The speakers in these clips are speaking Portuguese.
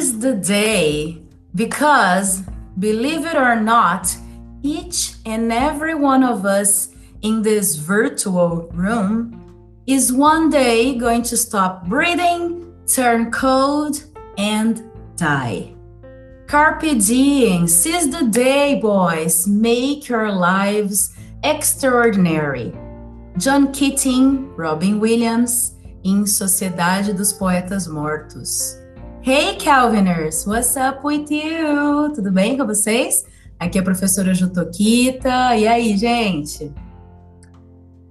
Seize the day because, believe it or not, each and every one of us in this virtual room is one day going to stop breathing, turn cold, and die. Carpe diem, seize the day, boys. Make your lives extraordinary. John Keating, Robin Williams, em Sociedade dos Poetas Mortos. Hey, Calviners! What's up with you? Tudo bem com vocês? Aqui é a professora Jutokita. E aí, gente?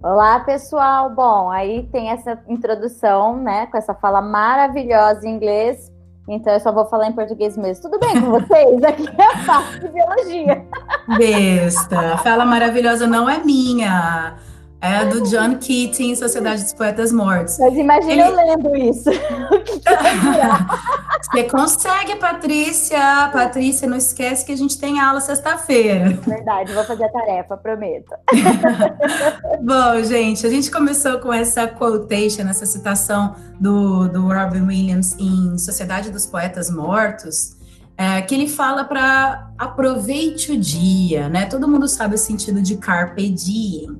Olá, pessoal. Bom, aí tem essa introdução, né, com essa fala maravilhosa em inglês. Então eu só vou falar em português mesmo. Tudo bem com vocês? Aqui é a parte de biologia. Besta. Fala maravilhosa não é minha. É do John Keating, Sociedade dos Poetas Mortos. Mas imagina Ele... eu lendo isso. Você consegue, Patrícia. Patrícia, não esquece que a gente tem aula sexta-feira. Verdade, vou fazer a tarefa, prometo. Bom, gente, a gente começou com essa quotation, essa citação do, do Robin Williams em Sociedade dos Poetas Mortos. É, que ele fala para aproveite o dia, né? Todo mundo sabe o sentido de carpe diem.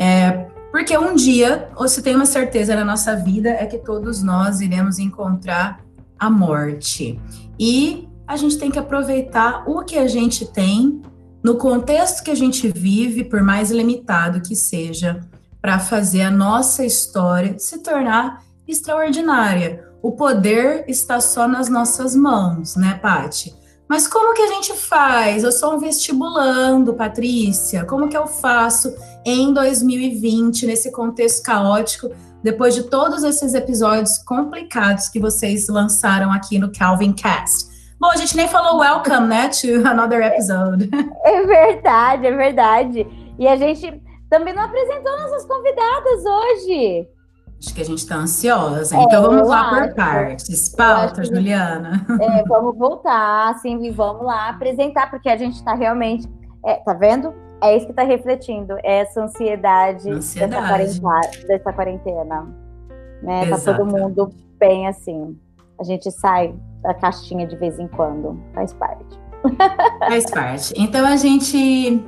É, porque um dia, ou se tem uma certeza na nossa vida, é que todos nós iremos encontrar a morte. E a gente tem que aproveitar o que a gente tem, no contexto que a gente vive, por mais limitado que seja, para fazer a nossa história se tornar extraordinária. O poder está só nas nossas mãos, né, Pati? Mas como que a gente faz? Eu sou um vestibulando, Patrícia. Como que eu faço em 2020, nesse contexto caótico, depois de todos esses episódios complicados que vocês lançaram aqui no Calvin Cast? Bom, a gente nem falou welcome, né, to another episode. É verdade, é verdade. E a gente também não apresentou nossas convidadas hoje. Acho que a gente está ansiosa. É, então vamos lá acho. por partes. Pauta, Juliana. É, vamos voltar, assim, e vamos lá apresentar, porque a gente está realmente. É, tá vendo? É isso que está refletindo, essa ansiedade, ansiedade. Dessa, quarentena, dessa quarentena. Né? Tá todo mundo bem assim. A gente sai da caixinha de vez em quando. Faz parte. Faz parte. Então a gente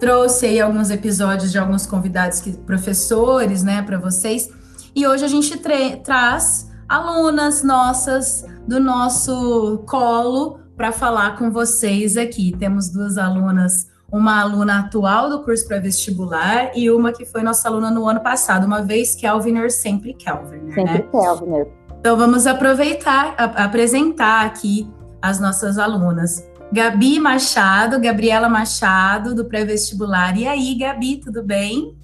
trouxe aí alguns episódios de alguns convidados que professores, né, para vocês e hoje a gente traz alunas nossas do nosso colo para falar com vocês aqui. Temos duas alunas, uma aluna atual do curso pré-vestibular e uma que foi nossa aluna no ano passado, uma vez Kelviner, sempre Kelviner, sempre né? Kelviner. Então vamos aproveitar, a, apresentar aqui as nossas alunas. Gabi Machado, Gabriela Machado, do pré-vestibular. E aí, Gabi, tudo bem?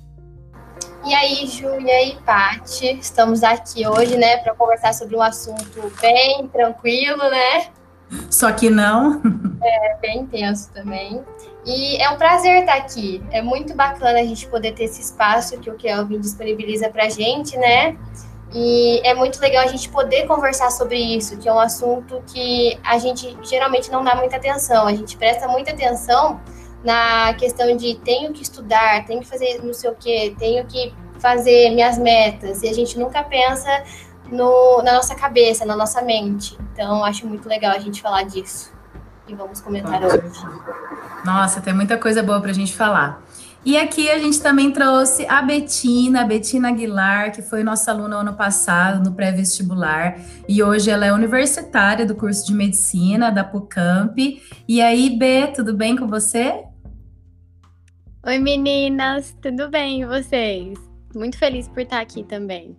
E aí, Ju, e aí, Paty? Estamos aqui hoje, né, para conversar sobre um assunto bem tranquilo, né? Só que não. É, bem intenso também. E é um prazer estar aqui. É muito bacana a gente poder ter esse espaço que o Kelvin disponibiliza para a gente, né? E é muito legal a gente poder conversar sobre isso, que é um assunto que a gente geralmente não dá muita atenção. A gente presta muita atenção na questão de tenho que estudar, tenho que fazer não sei o quê, tenho que fazer minhas metas, e a gente nunca pensa no, na nossa cabeça, na nossa mente. Então, acho muito legal a gente falar disso. E vamos comentar hoje. Nossa, tem muita coisa boa para a gente falar. E aqui a gente também trouxe a Betina, a Betina Aguilar, que foi nossa aluna ano passado no pré-vestibular, e hoje ela é universitária do curso de medicina da PUCamp. E aí, Bê, tudo bem com você? Oi meninas, tudo bem e vocês? Muito feliz por estar aqui também.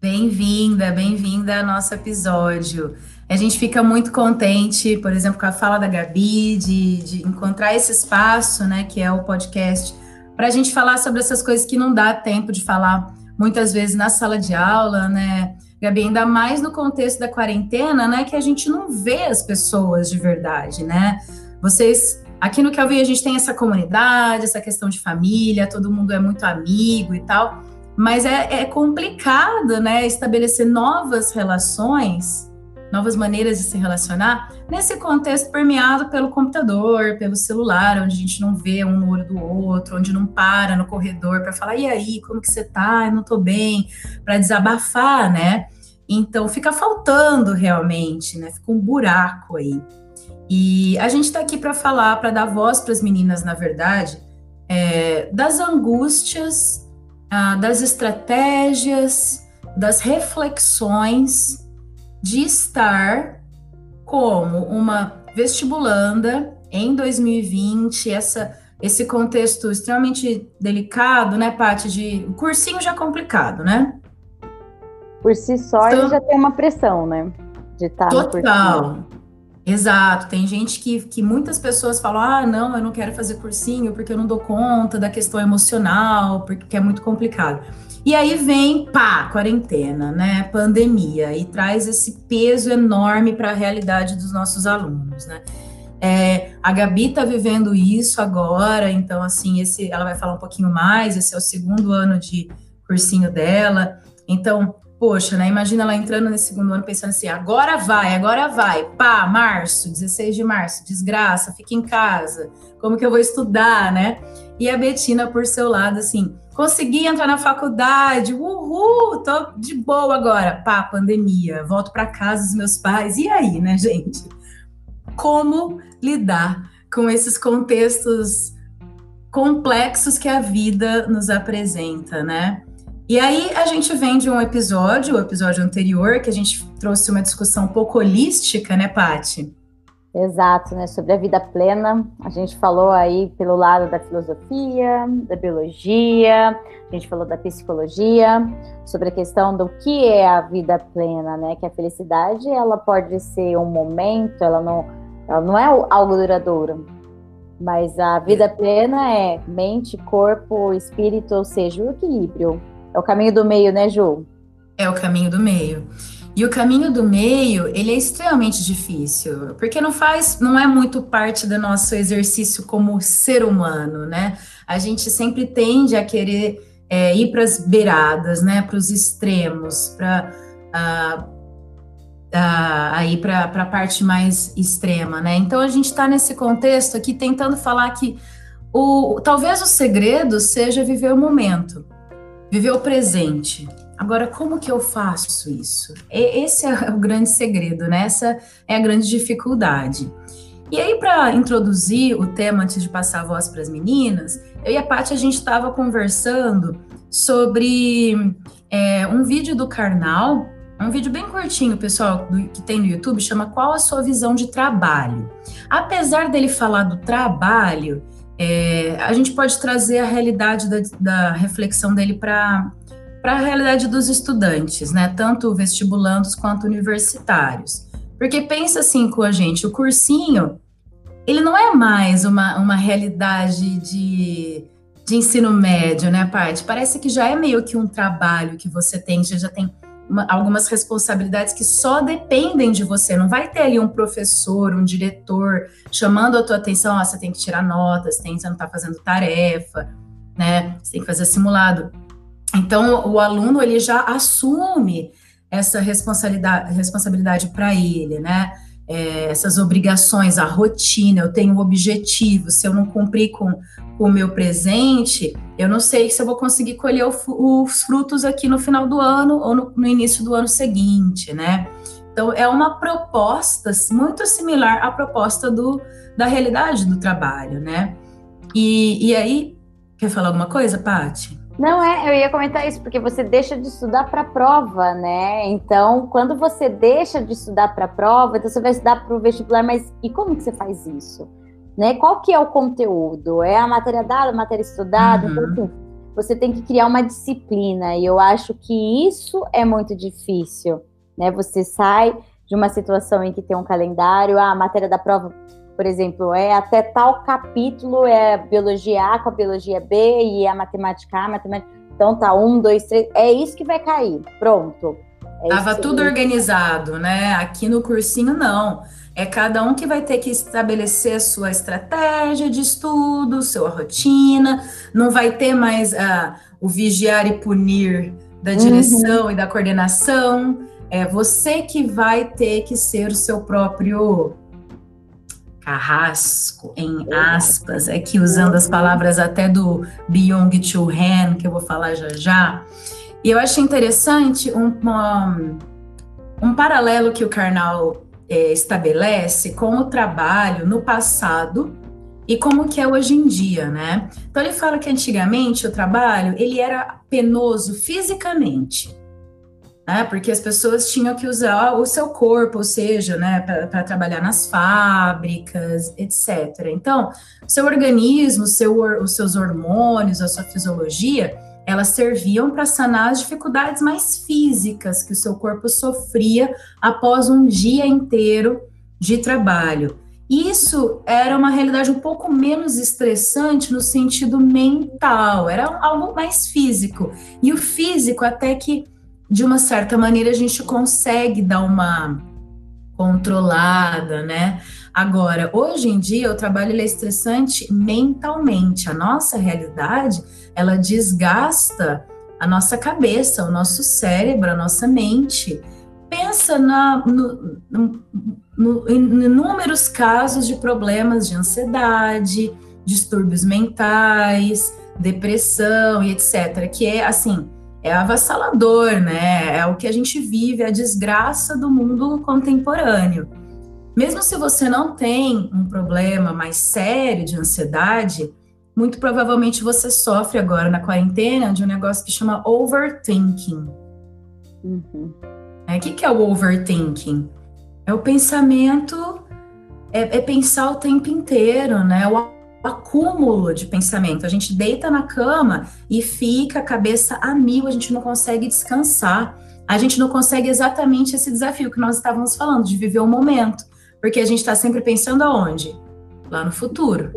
Bem-vinda, bem-vinda ao nosso episódio. A gente fica muito contente, por exemplo, com a fala da Gabi, de, de encontrar esse espaço, né, que é o podcast, para a gente falar sobre essas coisas que não dá tempo de falar muitas vezes na sala de aula, né? Gabi, ainda mais no contexto da quarentena, né, que a gente não vê as pessoas de verdade, né? Vocês Aqui no Kelvin a gente tem essa comunidade, essa questão de família, todo mundo é muito amigo e tal, mas é, é complicado, né, estabelecer novas relações, novas maneiras de se relacionar nesse contexto permeado pelo computador, pelo celular, onde a gente não vê um no olho do outro, onde não para no corredor para falar, e aí, como que você tá? Eu não tô bem, para desabafar, né? Então fica faltando realmente, né? Fica um buraco aí. E a gente está aqui para falar, para dar voz para as meninas, na verdade, é, das angústias, ah, das estratégias, das reflexões de estar como uma vestibulanda em 2020, essa, esse contexto extremamente delicado, né, Paty? De o cursinho já é complicado, né? Por si só, então, ele já tem uma pressão, né? De estar tá total. Exato, tem gente que, que muitas pessoas falam: ah, não, eu não quero fazer cursinho porque eu não dou conta da questão emocional, porque é muito complicado. E aí vem, pá, quarentena, né? Pandemia, e traz esse peso enorme para a realidade dos nossos alunos, né? É, a Gabi está vivendo isso agora, então, assim, esse, ela vai falar um pouquinho mais. Esse é o segundo ano de cursinho dela. Então, poxa, né? Imagina ela entrando nesse segundo ano pensando assim: agora vai, agora vai. Pá, março, 16 de março, desgraça, fica em casa. Como que eu vou estudar, né? E a Betina, por seu lado, assim, consegui entrar na faculdade, uhul, tô de boa agora. Pá, pandemia, volto para casa dos meus pais. E aí, né, gente? Como lidar com esses contextos complexos que a vida nos apresenta, né? E aí a gente vem de um episódio, o episódio anterior, que a gente trouxe uma discussão um pouco holística, né, Pati? Exato, né? Sobre a vida plena. A gente falou aí pelo lado da filosofia, da biologia, a gente falou da psicologia, sobre a questão do que é a vida plena, né? Que a felicidade ela pode ser um momento, ela não, ela não é algo duradouro. Mas a vida plena é mente, corpo, espírito, ou seja, o equilíbrio. É o caminho do meio, né, Ju? É o caminho do meio. E o caminho do meio, ele é extremamente difícil, porque não faz, não é muito parte do nosso exercício como ser humano, né? A gente sempre tende a querer é, ir para as beiradas, né? Para os extremos, para aí para a parte mais extrema, né? Então a gente está nesse contexto aqui tentando falar que o, talvez o segredo seja viver o momento viver o presente. Agora, como que eu faço isso? Esse é o grande segredo, né? Essa é a grande dificuldade. E aí, para introduzir o tema, antes de passar a voz para as meninas, eu e a Paty, a gente estava conversando sobre é, um vídeo do Karnal, um vídeo bem curtinho, pessoal, do, que tem no YouTube, chama Qual a Sua Visão de Trabalho? Apesar dele falar do trabalho, é, a gente pode trazer a realidade da, da reflexão dele para a realidade dos estudantes, né? Tanto vestibulandos quanto universitários. Porque pensa assim com a gente, o cursinho, ele não é mais uma, uma realidade de, de ensino médio, né, parte? Parece que já é meio que um trabalho que você tem, você já tem uma, algumas responsabilidades que só dependem de você. Não vai ter ali um professor, um diretor chamando a tua atenção, ó, você tem que tirar notas, tem, você não está fazendo tarefa, né? Você tem que fazer simulado. Então, o aluno ele já assume essa responsabilidade, responsabilidade para ele, né? É, essas obrigações, a rotina, eu tenho um objetivo, se eu não cumprir com, o meu presente, eu não sei se eu vou conseguir colher o, os frutos aqui no final do ano ou no, no, início do ano seguinte, né? Então, é uma proposta muito similar à proposta do, da realidade do trabalho, né? E, e aí, quer falar alguma coisa, Paty? Não é, eu ia comentar isso, porque você deixa de estudar para a prova, né? Então, quando você deixa de estudar para a prova, então você vai estudar para o vestibular, mas e como que você faz isso? Né? Qual que é o conteúdo? É a matéria dada, a matéria estudada? Então, uhum. Então, assim, você tem que criar uma disciplina, e eu acho que isso é muito difícil, né? Você sai de uma situação em que tem um calendário, ah, a matéria da prova por exemplo, é até tal capítulo é biologia A com a biologia B e a matemática A, matemática. Então tá, um, dois, três. É isso que vai cair. Pronto. É Tava tudo organizado, né? Aqui no cursinho, não. É cada um que vai ter que estabelecer a sua estratégia de estudo, sua rotina. Não vai ter mais uh, o vigiar e punir da direção uhum. e da coordenação. É você que vai ter que ser o seu próprio carrasco, em aspas, aqui usando as palavras até do Byung-Chul Han, que eu vou falar já já. E eu achei interessante uma, um paralelo que o Karnal é, estabelece com o trabalho no passado e como que é hoje em dia, né? Então ele fala que antigamente o trabalho ele era penoso fisicamente, né? Porque as pessoas tinham que usar o seu corpo, ou seja, né, para trabalhar nas fábricas, etc. Então, seu organismo, seu, os seus hormônios, a sua fisiologia, elas serviam para sanar as dificuldades mais físicas que o seu corpo sofria após um dia inteiro de trabalho. Isso era uma realidade um pouco menos estressante no sentido mental, era algo mais físico. E o físico, até que de uma certa maneira, a gente consegue dar uma controlada, né? Agora, hoje em dia, o trabalho é estressante mentalmente. A nossa realidade, ela desgasta a nossa cabeça, o nosso cérebro, a nossa mente. Pensa na, no, no, no, em inúmeros casos de problemas de ansiedade, distúrbios mentais, depressão e etc. Que é assim, é avassalador, né? É o que a gente vive, a desgraça do mundo contemporâneo. Mesmo se você não tem um problema mais sério de ansiedade, muito provavelmente você sofre agora na quarentena de um negócio que chama overthinking. Uhum. É, o que, que é o overthinking? É o pensamento, é, é pensar o tempo inteiro, né? O acúmulo de pensamento. A gente deita na cama e fica a cabeça a mil, a gente não consegue descansar. A gente não consegue exatamente esse desafio que nós estávamos falando, de viver o momento. Porque a gente está sempre pensando aonde? Lá no futuro.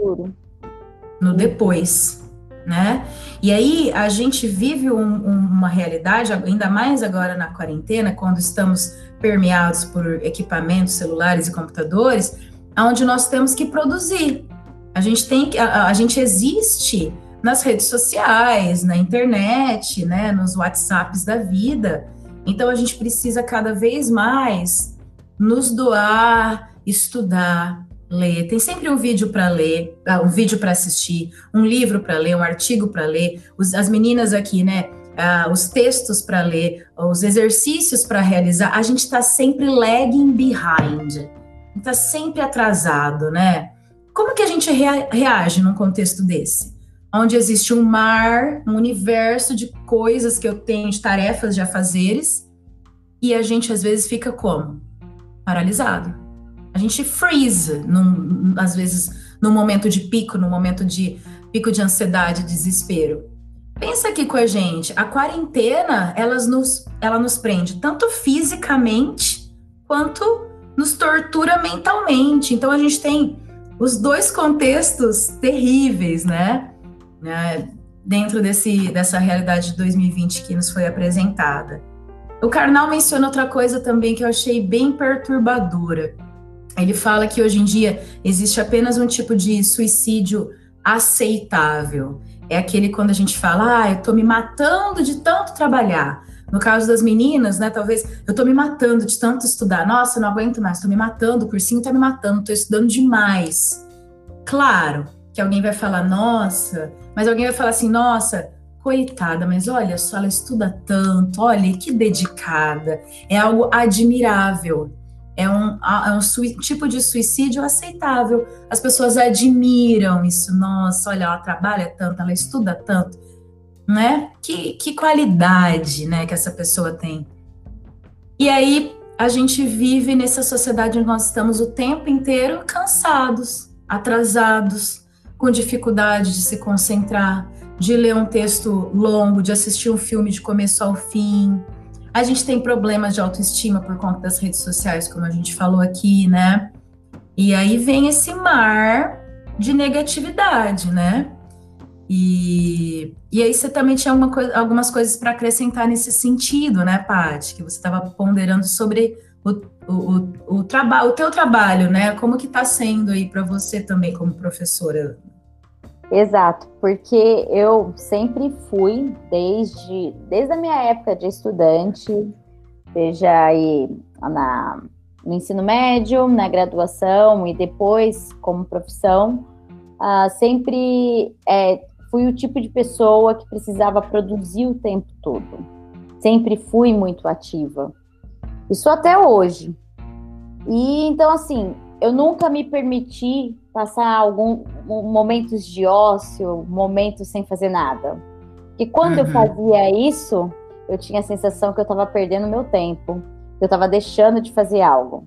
No depois né? E aí a gente vive um, um, uma realidade, ainda mais agora na quarentena, quando estamos permeados por equipamentos celulares e computadores, onde nós temos que produzir. A gente tem que, a, a gente existe nas redes sociais, na internet, né, nos WhatsApps da vida. Então a gente precisa cada vez mais nos doar, estudar, ler. Tem sempre um vídeo para ler, ah, um vídeo para assistir, um livro para ler, um artigo para ler. Os, as meninas aqui, né? Uh, os textos para ler, os exercícios para realizar. A gente está sempre lagging behind, está sempre atrasado, né? Como que a gente rea reage num contexto desse? Onde existe um mar, um universo de coisas que eu tenho, de tarefas, de afazeres, e a gente às vezes fica como? Paralisado a gente freeze, num, às vezes, no momento de pico, no momento de pico de ansiedade, desespero. Pensa aqui com a gente, a quarentena, elas nos, ela nos prende tanto fisicamente quanto nos tortura mentalmente. Então a gente tem os dois contextos terríveis, né? né? Dentro desse, dessa realidade de 2020 que nos foi apresentada. O Karnal menciona outra coisa também que eu achei bem perturbadora ele fala que hoje em dia existe apenas um tipo de suicídio aceitável. É aquele quando a gente fala, ah, eu tô me matando de tanto trabalhar. No caso das meninas, né, talvez eu tô me matando de tanto estudar. Nossa, não aguento mais, tô me matando, o cursinho tá me matando, tô estudando demais. Claro que alguém vai falar, nossa, mas alguém vai falar assim, nossa, coitada, mas olha só, ela estuda tanto, olha que dedicada, é algo admirável é um, é um tipo de suicídio aceitável. As pessoas admiram isso. Nossa, olha, ela trabalha tanto, ela estuda tanto, né? Que, que qualidade, né, que essa pessoa tem. E aí a gente vive nessa sociedade onde nós estamos o tempo inteiro cansados, atrasados, com dificuldade de se concentrar, de ler um texto longo, de assistir um filme de começo ao fim a gente tem problemas de autoestima por conta das redes sociais, como a gente falou aqui, né? E aí vem esse mar de negatividade, né? E, e aí você também tinha algumas coisas para acrescentar nesse sentido, né, Paty? Que você estava ponderando sobre o, o, o, o, o teu trabalho, né? Como que está sendo aí para você também como professora Exato, porque eu sempre fui, desde, desde a minha época de estudante, seja aí na, no ensino médio, na graduação e depois como profissão, uh, sempre é, fui o tipo de pessoa que precisava produzir o tempo todo. Sempre fui muito ativa. Isso até hoje. E então, assim, eu nunca me permiti passar algum momentos de ócio, momentos sem fazer nada. E quando uhum. eu fazia isso, eu tinha a sensação que eu estava perdendo meu tempo, eu estava deixando de fazer algo.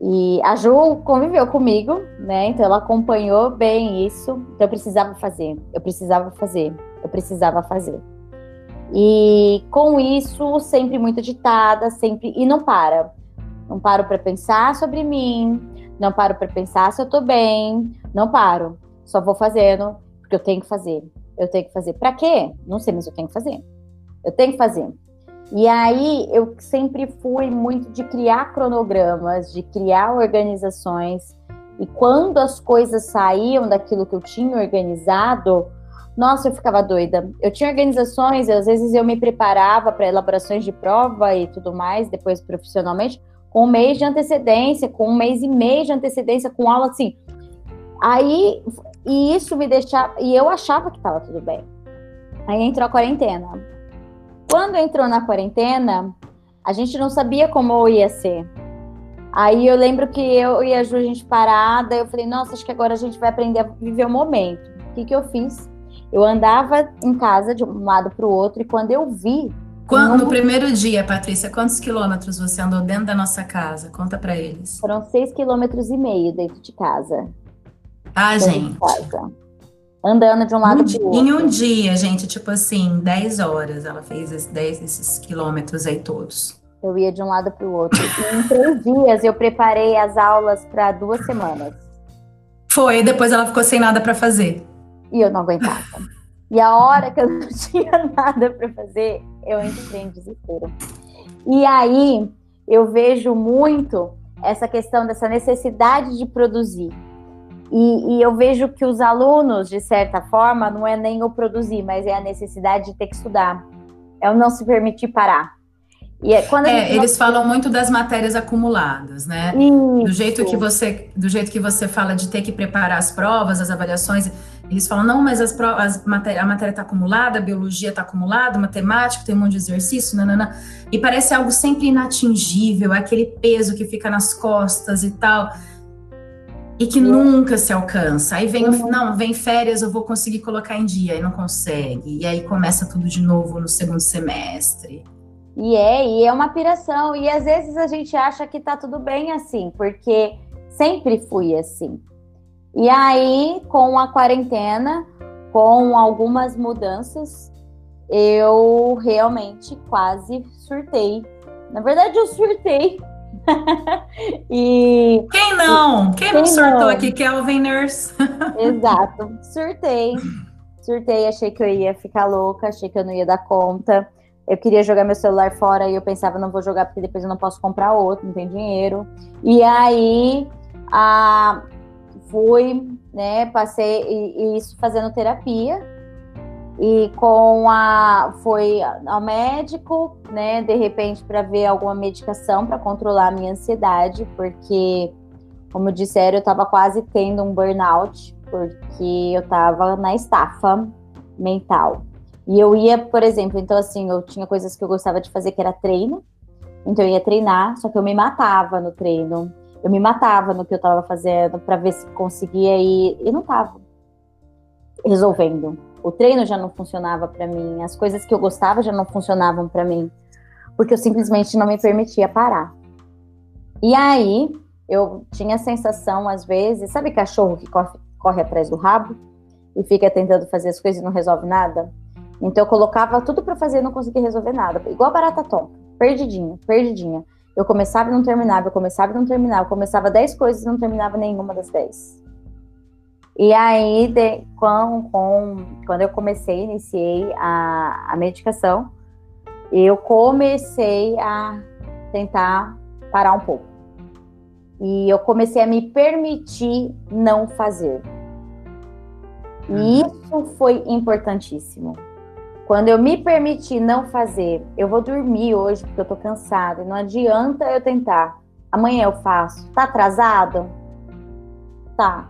E a Ju conviveu comigo, né? Então ela acompanhou bem isso. Então eu precisava fazer, eu precisava fazer, eu precisava fazer. E com isso, sempre muito agitada, sempre. E não para. Não paro para pensar sobre mim, não paro para pensar se eu tô bem, não paro. Só vou fazendo, porque eu tenho que fazer. Eu tenho que fazer. Para quê? Não sei, mas eu tenho que fazer. Eu tenho que fazer. E aí eu sempre fui muito de criar cronogramas, de criar organizações. E quando as coisas saíam daquilo que eu tinha organizado, nossa, eu ficava doida. Eu tinha organizações, às vezes eu me preparava para elaborações de prova e tudo mais, depois profissionalmente, com um mês de antecedência, com um mês e meio de antecedência, com aula assim. Aí, e isso me deixava. E eu achava que estava tudo bem. Aí entrou a quarentena. Quando entrou na quarentena, a gente não sabia como ia ser. Aí eu lembro que eu e a Ju, a gente parada, eu falei, nossa, acho que agora a gente vai aprender a viver o momento. O que, que eu fiz? Eu andava em casa de um lado para o outro, e quando eu vi. Quando, no primeiro dia, Patrícia, quantos quilômetros você andou dentro da nossa casa? Conta para eles. Foram seis quilômetros e meio dentro de casa. Ah, gente. De casa andando de um lado um para o outro. Em um dia, gente, tipo assim, 10 horas ela fez esses 10 esses quilômetros aí todos. Eu ia de um lado para o outro. E em três dias eu preparei as aulas para duas semanas. Foi, depois ela ficou sem nada para fazer. E eu não aguentava. E a hora que eu não tinha nada para fazer, eu entrei em desespero. E aí eu vejo muito essa questão dessa necessidade de produzir. E, e, eu vejo que os alunos, de certa forma, não é nem o produzir, mas é a necessidade de ter que estudar. É o não se permitir parar. E é, quando é, eles não... falam muito das matérias acumuladas, né? Isso. Do jeito que você, do jeito que você fala de ter que preparar as provas, as avaliações, eles falam não, mas as provas, matéria, a matéria está acumulada, a biologia está acumulada, matemática tem um monte de exercício, nanana, e parece algo sempre inatingível, aquele peso que fica nas costas e tal e que nunca se alcança. Aí vem, uhum. não, vem férias, eu vou conseguir colocar em dia, e não consegue. E aí começa tudo de novo no segundo semestre. E é, e é uma piração. E às vezes a gente acha que tá tudo bem assim, porque sempre fui assim. E aí, com a quarentena, com algumas mudanças, eu realmente quase surtei. Na verdade, eu surtei e quem não? Quem, quem não surtou não? aqui, Kelvin Nurse? Exato, surtei. Surtei, achei que eu ia ficar louca, achei que eu não ia dar conta. Eu queria jogar meu celular fora e eu pensava, não vou jogar porque depois eu não posso comprar outro, não tem dinheiro. E aí, a, fui, né, passei e, e isso fazendo terapia e com a foi ao médico, né, de repente para ver alguma medicação para controlar a minha ansiedade, porque como disseram, eu estava quase tendo um burnout, porque eu estava na estafa mental. E eu ia, por exemplo, então assim, eu tinha coisas que eu gostava de fazer que era treino. Então eu ia treinar, só que eu me matava no treino. Eu me matava no que eu estava fazendo para ver se conseguia ir e não estava resolvendo o treino já não funcionava para mim, as coisas que eu gostava já não funcionavam para mim, porque eu simplesmente não me permitia parar. E aí eu tinha a sensação, às vezes, sabe cachorro que corre, corre atrás do rabo e fica tentando fazer as coisas e não resolve nada? Então eu colocava tudo para fazer e não conseguia resolver nada, igual barata tonta, perdidinha, perdidinha. Eu começava e não terminava, eu começava e não terminava, eu começava 10 coisas e não terminava nenhuma das 10. E aí, de, com, com, quando eu comecei, iniciei a, a medicação, eu comecei a tentar parar um pouco. E eu comecei a me permitir não fazer. E uhum. isso foi importantíssimo. Quando eu me permiti não fazer, eu vou dormir hoje porque eu tô cansada, não adianta eu tentar. Amanhã eu faço. Tá atrasado? Tá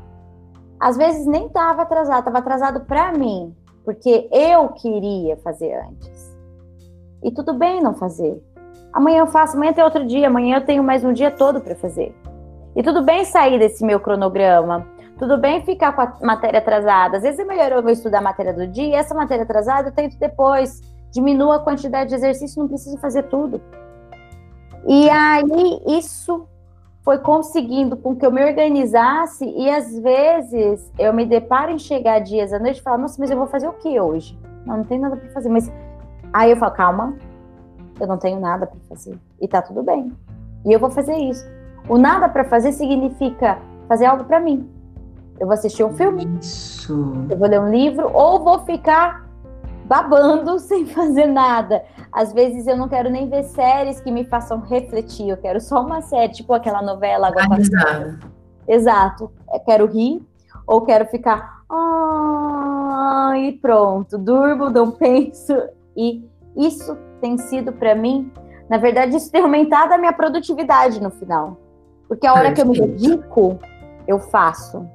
às vezes nem estava atrasado, estava atrasado para mim, porque eu queria fazer antes. E tudo bem não fazer. Amanhã eu faço, amanhã tem outro dia, amanhã eu tenho mais um dia todo para fazer. E tudo bem sair desse meu cronograma, tudo bem ficar com a matéria atrasada. Às vezes é melhor eu estudar a matéria do dia, essa matéria atrasada eu tento depois. Diminua a quantidade de exercício, não preciso fazer tudo. E aí isso foi conseguindo com que eu me organizasse e às vezes eu me deparo em chegar dias à noite e falo, nossa, mas eu vou fazer o que hoje? Não, não tem nada para fazer. Mas aí eu falo, calma, eu não tenho nada para fazer. E tá tudo bem. E eu vou fazer isso. O nada para fazer significa fazer algo para mim. Eu vou assistir um filme, Isso. eu vou ler um livro, ou vou ficar babando sem fazer nada. Às vezes eu não quero nem ver séries que me façam refletir, eu quero só uma série, tipo aquela novela Água Exato. Eu quero rir, ou quero ficar. Ah, e pronto, durmo, não penso. E isso tem sido para mim, na verdade, isso tem aumentado a minha produtividade no final. Porque a hora Perfeito. que eu me dedico, eu faço.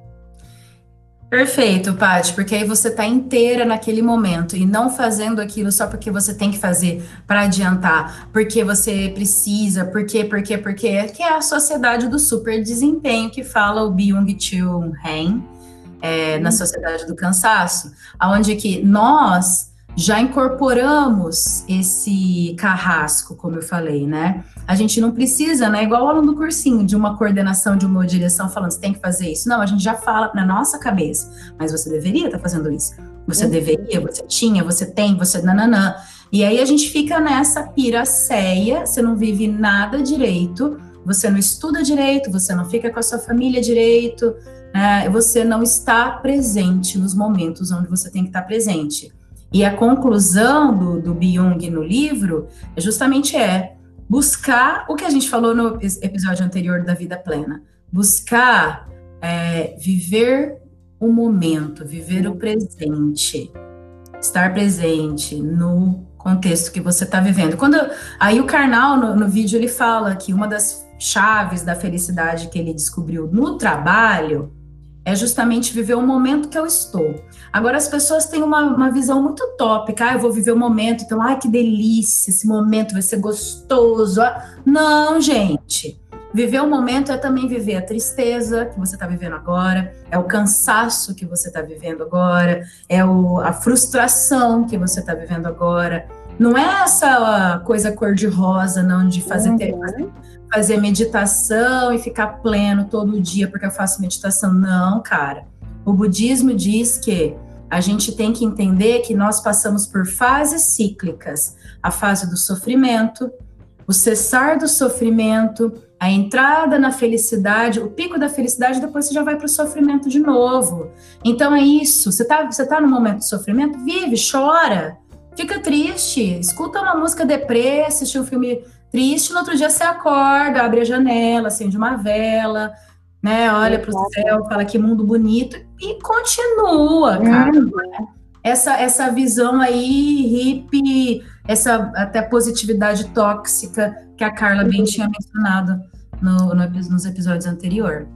Perfeito, Paty, porque aí você está inteira naquele momento e não fazendo aquilo só porque você tem que fazer para adiantar, porque você precisa, porque, porque, porque, que é a sociedade do super desempenho que fala o Byung-Chul Han é, na uhum. sociedade do cansaço, aonde que nós já incorporamos esse carrasco, como eu falei, né? A gente não precisa, né? Igual o aluno do cursinho, de uma coordenação, de uma direção falando, você tem que fazer isso. Não, a gente já fala na nossa cabeça, mas você deveria estar tá fazendo isso. Você uhum. deveria, você tinha, você tem, você nananã. E aí a gente fica nessa piraceia, você não vive nada direito, você não estuda direito, você não fica com a sua família direito, né? você não está presente nos momentos onde você tem que estar presente. E a conclusão do, do Byung no livro é justamente é buscar o que a gente falou no episódio anterior da vida plena, buscar é, viver o momento, viver o presente, estar presente no contexto que você está vivendo. Quando aí o Karnal no, no vídeo ele fala que uma das chaves da felicidade que ele descobriu no trabalho é justamente viver o momento que eu estou. Agora, as pessoas têm uma, uma visão muito tópica. Ah, eu vou viver o momento, então, ai, que delícia, esse momento vai ser gostoso. Não, gente. Viver o momento é também viver a tristeza que você está vivendo agora, é o cansaço que você está vivendo agora, é o, a frustração que você está vivendo agora. Não é essa coisa cor-de-rosa, não, de fazer, uhum. ter, fazer meditação e ficar pleno todo dia porque eu faço meditação. Não, cara. O budismo diz que a gente tem que entender que nós passamos por fases cíclicas a fase do sofrimento, o cessar do sofrimento, a entrada na felicidade, o pico da felicidade, depois você já vai para o sofrimento de novo. Então é isso. Você está você tá no momento de sofrimento, vive, chora, fica triste, escuta uma música deprê, assiste um filme triste, no outro dia você acorda, abre a janela, acende uma vela, né? Olha para o céu, fala que mundo bonito e continua, cara. Uhum. Essa, essa visão aí hippie, essa até positividade tóxica que a Carla bem uhum. tinha mencionado no, no, nos episódios anteriores.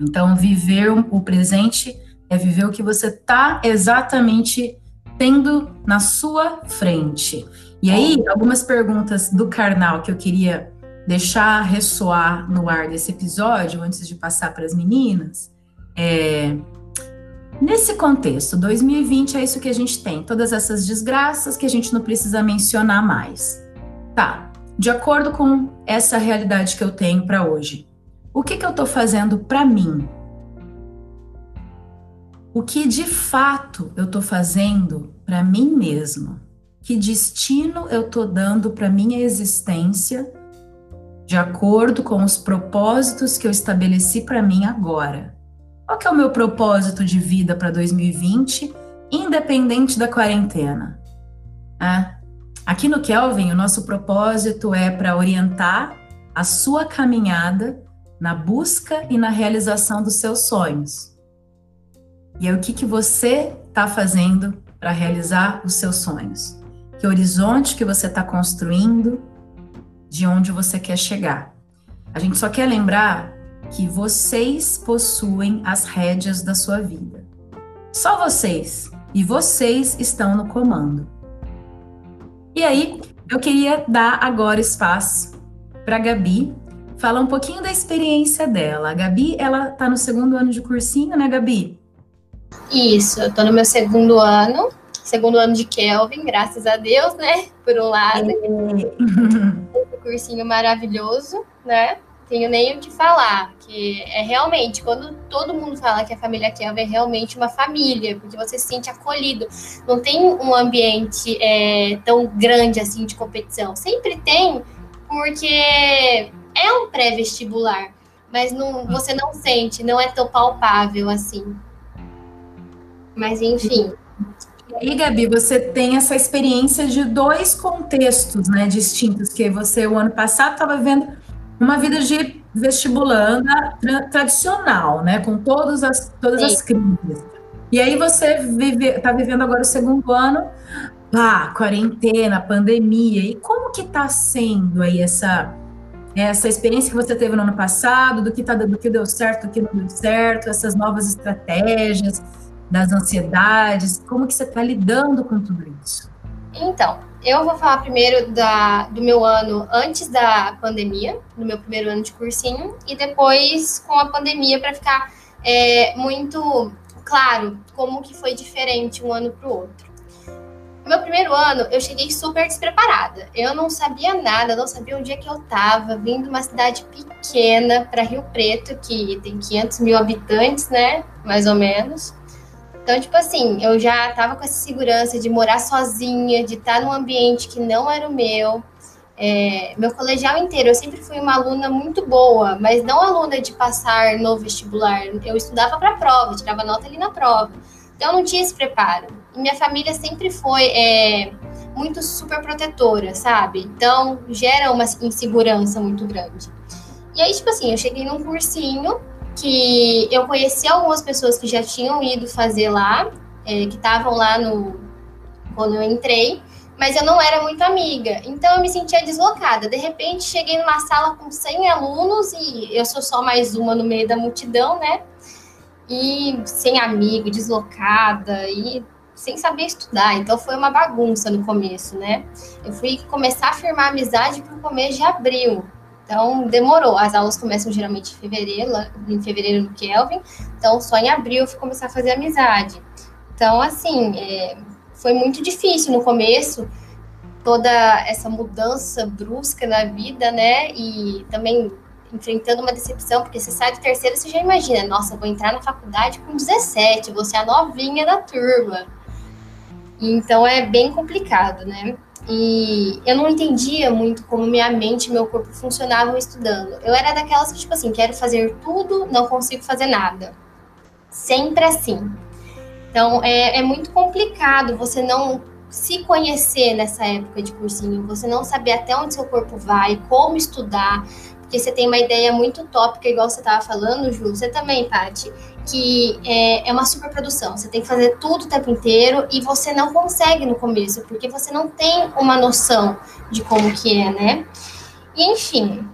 Então, viver o presente é viver o que você está exatamente tendo na sua frente. E aí, algumas perguntas do Karnal que eu queria deixar ressoar no ar desse episódio, antes de passar para as meninas. É, nesse contexto, 2020 é isso que a gente tem, todas essas desgraças que a gente não precisa mencionar mais. Tá, de acordo com essa realidade que eu tenho para hoje, o que, que eu estou fazendo para mim? O que de fato eu estou fazendo para mim mesmo? Que destino eu estou dando para minha existência de acordo com os propósitos que eu estabeleci para mim agora. Qual é o meu propósito de vida para 2020, independente da quarentena? É. Aqui no Kelvin, o nosso propósito é para orientar a sua caminhada na busca e na realização dos seus sonhos. E é o que, que você está fazendo para realizar os seus sonhos que horizonte que você está construindo, de onde você quer chegar. A gente só quer lembrar que vocês possuem as rédeas da sua vida. Só vocês. E vocês estão no comando. E aí, eu queria dar agora espaço para Gabi falar um pouquinho da experiência dela. A Gabi, ela está no segundo ano de cursinho, né, Gabi? Isso, eu estou no meu segundo ano, segundo ano de Kelvin, graças a Deus, né? Por um lado. É. Um cursinho maravilhoso, né? Tenho nem o que falar, que é realmente, quando todo mundo fala que a família Kelvin é realmente uma família, porque você se sente acolhido. Não tem um ambiente é, tão grande assim de competição. Sempre tem, porque é um pré-vestibular, mas não, você não sente, não é tão palpável assim. Mas enfim. E Gabi, você tem essa experiência de dois contextos, né, distintos, que você o ano passado estava vendo uma vida de vestibulanda tra tradicional, né, com todas as todas Sim. as crises. E aí você está vivendo agora o segundo ano, pá, quarentena, pandemia. E como que está sendo aí essa essa experiência que você teve no ano passado, do que, tá, do que deu certo, do que não deu certo, essas novas estratégias das ansiedades, como que você está lidando com tudo isso? Então, eu vou falar primeiro da, do meu ano antes da pandemia, no meu primeiro ano de cursinho, e depois com a pandemia para ficar é, muito claro como que foi diferente um ano para o outro. No meu primeiro ano, eu cheguei super despreparada. Eu não sabia nada, não sabia onde é que eu estava, vindo de uma cidade pequena para Rio Preto, que tem 500 mil habitantes, né? Mais ou menos. Então, tipo assim, eu já estava com essa segurança de morar sozinha, de estar num ambiente que não era o meu. É, meu colegial inteiro, eu sempre fui uma aluna muito boa, mas não aluna de passar no vestibular. Eu estudava para prova, tirava nota ali na prova. Então, eu não tinha esse preparo. E minha família sempre foi é, muito super protetora, sabe? Então, gera uma insegurança muito grande. E aí, tipo assim, eu cheguei num cursinho que eu conheci algumas pessoas que já tinham ido fazer lá, é, que estavam lá no quando eu entrei, mas eu não era muito amiga. Então eu me sentia deslocada. De repente cheguei numa sala com 100 alunos e eu sou só mais uma no meio da multidão, né? e sem amigo, deslocada e sem saber estudar. Então foi uma bagunça no começo, né? Eu fui começar a firmar amizade para o começo de abril. Então demorou. As aulas começam geralmente em fevereiro, em fevereiro no Kelvin. Então só em abril eu fui começar a fazer amizade. Então assim, é, foi muito difícil no começo toda essa mudança brusca na vida, né? E também enfrentando uma decepção, porque você sai do terceiro, você já imagina, nossa, vou entrar na faculdade com 17, você é a novinha da turma. Então é bem complicado, né? E eu não entendia muito como minha mente e meu corpo funcionavam estudando. Eu era daquelas que, tipo assim, quero fazer tudo, não consigo fazer nada. Sempre assim. Então é, é muito complicado você não se conhecer nessa época de cursinho, você não saber até onde seu corpo vai, como estudar, porque você tem uma ideia muito tópica, igual você estava falando, Ju, você também, Paty, que é, é uma superprodução. Você tem que fazer tudo o tempo inteiro e você não consegue no começo, porque você não tem uma noção de como que é, né? E, enfim,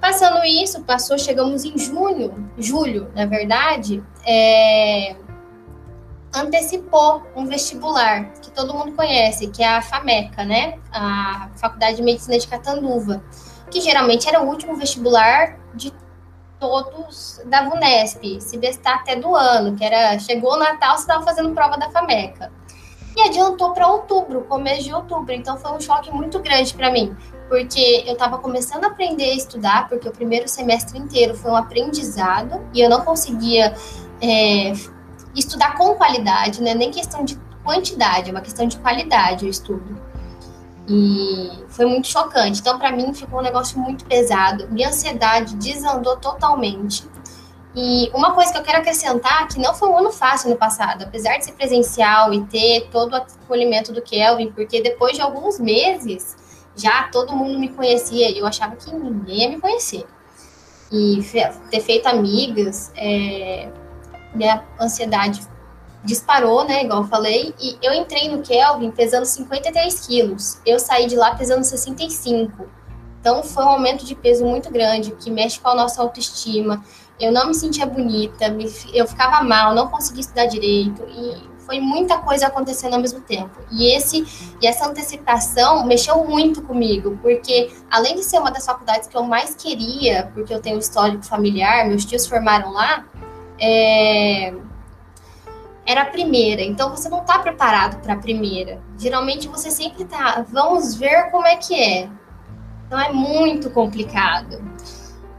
passando isso, passou, chegamos em junho, julho, na verdade, é, antecipou um vestibular que todo mundo conhece, que é a FAMECA, né? A Faculdade de Medicina de Catanduva que geralmente era o último vestibular de todos da VUNESP, se bestar até do ano, que era chegou o Natal, você estava fazendo prova da FAMECA. E adiantou para outubro, começo de outubro. Então foi um choque muito grande para mim, porque eu estava começando a aprender a estudar, porque o primeiro semestre inteiro foi um aprendizado e eu não conseguia é, estudar com qualidade, né? nem questão de quantidade, é uma questão de qualidade o estudo. E foi muito chocante. Então, para mim, ficou um negócio muito pesado. Minha ansiedade desandou totalmente. E uma coisa que eu quero acrescentar, que não foi um ano fácil no passado, apesar de ser presencial e ter todo o acolhimento do Kelvin, porque depois de alguns meses, já todo mundo me conhecia e eu achava que ninguém ia me conhecer. E ter feito amigas, é, minha ansiedade disparou, né, igual eu falei, e eu entrei no Kelvin pesando 53 quilos, eu saí de lá pesando 65. Então foi um aumento de peso muito grande, que mexe com a nossa autoestima. Eu não me sentia bonita, eu ficava mal, não conseguia estudar direito, e foi muita coisa acontecendo ao mesmo tempo. E esse e essa antecipação mexeu muito comigo, porque além de ser uma das faculdades que eu mais queria, porque eu tenho histórico familiar, meus tios formaram lá, é, era a primeira. Então você não está preparado para a primeira. Geralmente você sempre tá, vamos ver como é que é. Então é muito complicado.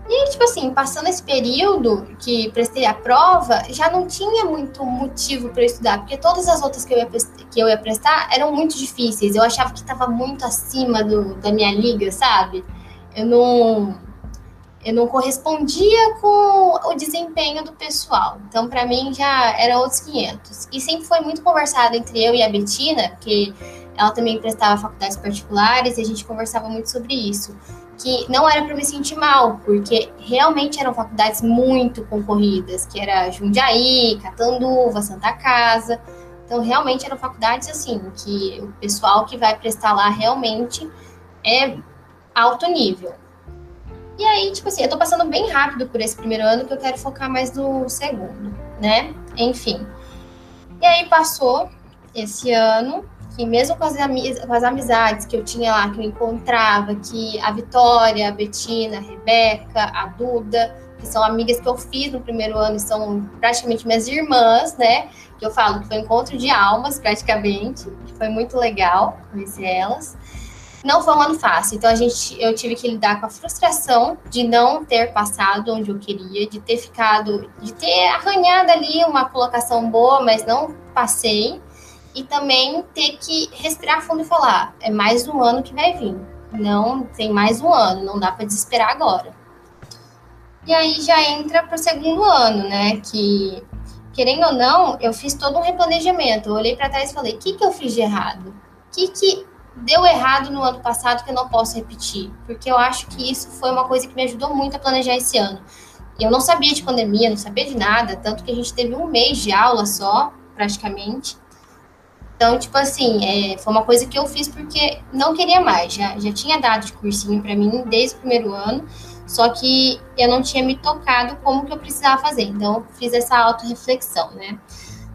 E, tipo assim, passando esse período que prestei a prova, já não tinha muito motivo para estudar, porque todas as outras que eu, ia, que eu ia prestar eram muito difíceis. Eu achava que estava muito acima do, da minha liga, sabe? Eu não, eu não correspondia com o desempenho do pessoal. Então, para mim, já era outros 500. E sempre foi muito conversado entre eu e a Betina, que ela também prestava faculdades particulares, e a gente conversava muito sobre isso que não era para me sentir mal, porque realmente eram faculdades muito concorridas, que era Jundiaí, Catanduva, Santa Casa. Então, realmente eram faculdades assim, que o pessoal que vai prestar lá realmente é alto nível. E aí, tipo assim, eu tô passando bem rápido por esse primeiro ano, que eu quero focar mais no segundo, né? Enfim. E aí passou esse ano, que mesmo com as, com as amizades que eu tinha lá, que eu encontrava, que a Vitória, a Betina, a Rebeca, a Duda, que são amigas que eu fiz no primeiro ano e são praticamente minhas irmãs, né? Que eu falo que foi um encontro de almas, praticamente, foi muito legal conhecer elas. Não foi um ano fácil, então a gente, eu tive que lidar com a frustração de não ter passado onde eu queria, de ter ficado, de ter arranhado ali uma colocação boa, mas não passei e também ter que respirar fundo e falar: é mais um ano que vai vir. Não tem mais um ano, não dá para desesperar agora. E aí já entra para o segundo ano, né? Que, querendo ou não, eu fiz todo um replanejamento. Eu olhei para trás e falei: o que, que eu fiz de errado? O que, que deu errado no ano passado que eu não posso repetir? Porque eu acho que isso foi uma coisa que me ajudou muito a planejar esse ano. Eu não sabia de pandemia, não sabia de nada, tanto que a gente teve um mês de aula só, praticamente. Então, tipo assim, é, foi uma coisa que eu fiz porque não queria mais. Já, já tinha dado de cursinho para mim desde o primeiro ano, só que eu não tinha me tocado como que eu precisava fazer. Então, eu fiz essa autorreflexão, né?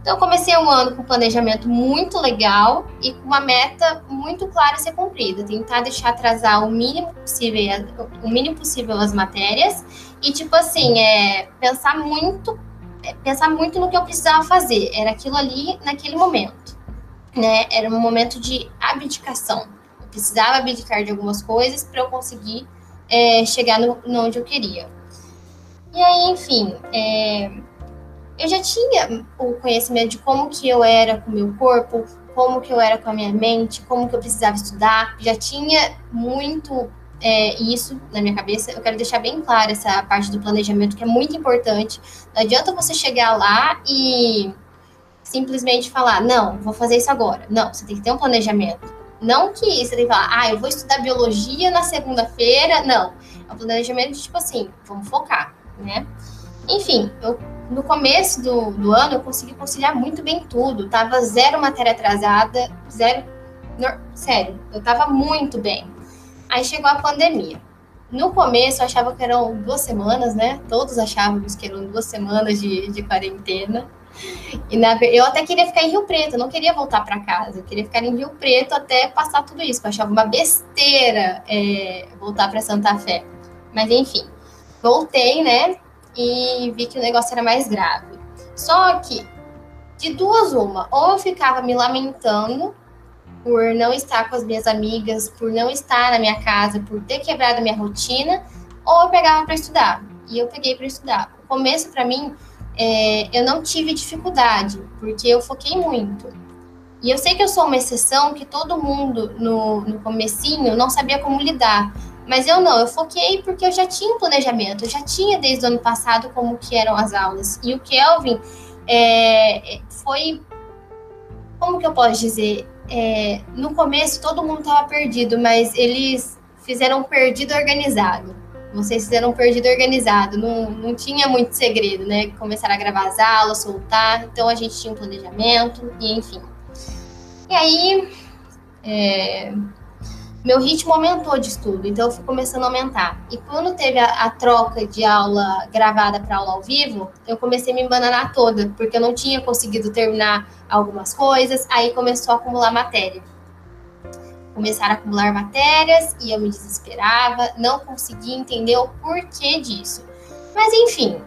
Então, eu comecei um ano com um planejamento muito legal e com uma meta muito clara a ser cumprida. Tentar deixar atrasar o mínimo possível, o mínimo possível as matérias e, tipo assim, é, pensar muito é, pensar muito no que eu precisava fazer. Era aquilo ali naquele momento né? Era um momento de abdicação. Eu precisava abdicar de algumas coisas para eu conseguir é, chegar no, no, onde eu queria. E aí, enfim, é, eu já tinha o conhecimento de como que eu era com o meu corpo, como que eu era com a minha mente, como que eu precisava estudar. Já tinha muito é, isso na minha cabeça. Eu quero deixar bem claro essa parte do planejamento que é muito importante. Não adianta você chegar lá e simplesmente falar, não, vou fazer isso agora. Não, você tem que ter um planejamento. Não que você tem que falar, ah, eu vou estudar biologia na segunda-feira. Não. É um planejamento de tipo assim, vamos focar, né? Enfim, eu, no começo do, do ano eu consegui conciliar muito bem tudo. Tava zero matéria atrasada, zero. No, sério, eu tava muito bem. Aí chegou a pandemia. No começo eu achava que eram duas semanas, né? Todos achávamos que eram duas semanas de, de quarentena. E na, eu até queria ficar em Rio Preto, não queria voltar para casa, eu queria ficar em Rio Preto até passar tudo isso. Eu achava uma besteira é, voltar para Santa Fé. Mas enfim, voltei, né? E vi que o negócio era mais grave. Só que, de duas, uma, ou eu ficava me lamentando por não estar com as minhas amigas, por não estar na minha casa, por ter quebrado a minha rotina, ou eu pegava para estudar. E eu peguei para estudar. O começo, para mim, é, eu não tive dificuldade, porque eu foquei muito. E eu sei que eu sou uma exceção, que todo mundo no, no comecinho não sabia como lidar. Mas eu não, eu foquei porque eu já tinha um planejamento, eu já tinha desde o ano passado como que eram as aulas. E o Kelvin é, foi, como que eu posso dizer? É, no começo todo mundo estava perdido, mas eles fizeram um perdido organizado vocês fizeram um perdido organizado, não, não tinha muito segredo, né? Começaram a gravar as aulas, soltar, então a gente tinha um planejamento, e enfim. E aí, é, meu ritmo aumentou de estudo, então eu fui começando a aumentar. E quando teve a, a troca de aula gravada para aula ao vivo, eu comecei a me embananar toda, porque eu não tinha conseguido terminar algumas coisas, aí começou a acumular matéria. Começaram a acumular matérias e eu me desesperava, não conseguia entender o porquê disso. Mas enfim,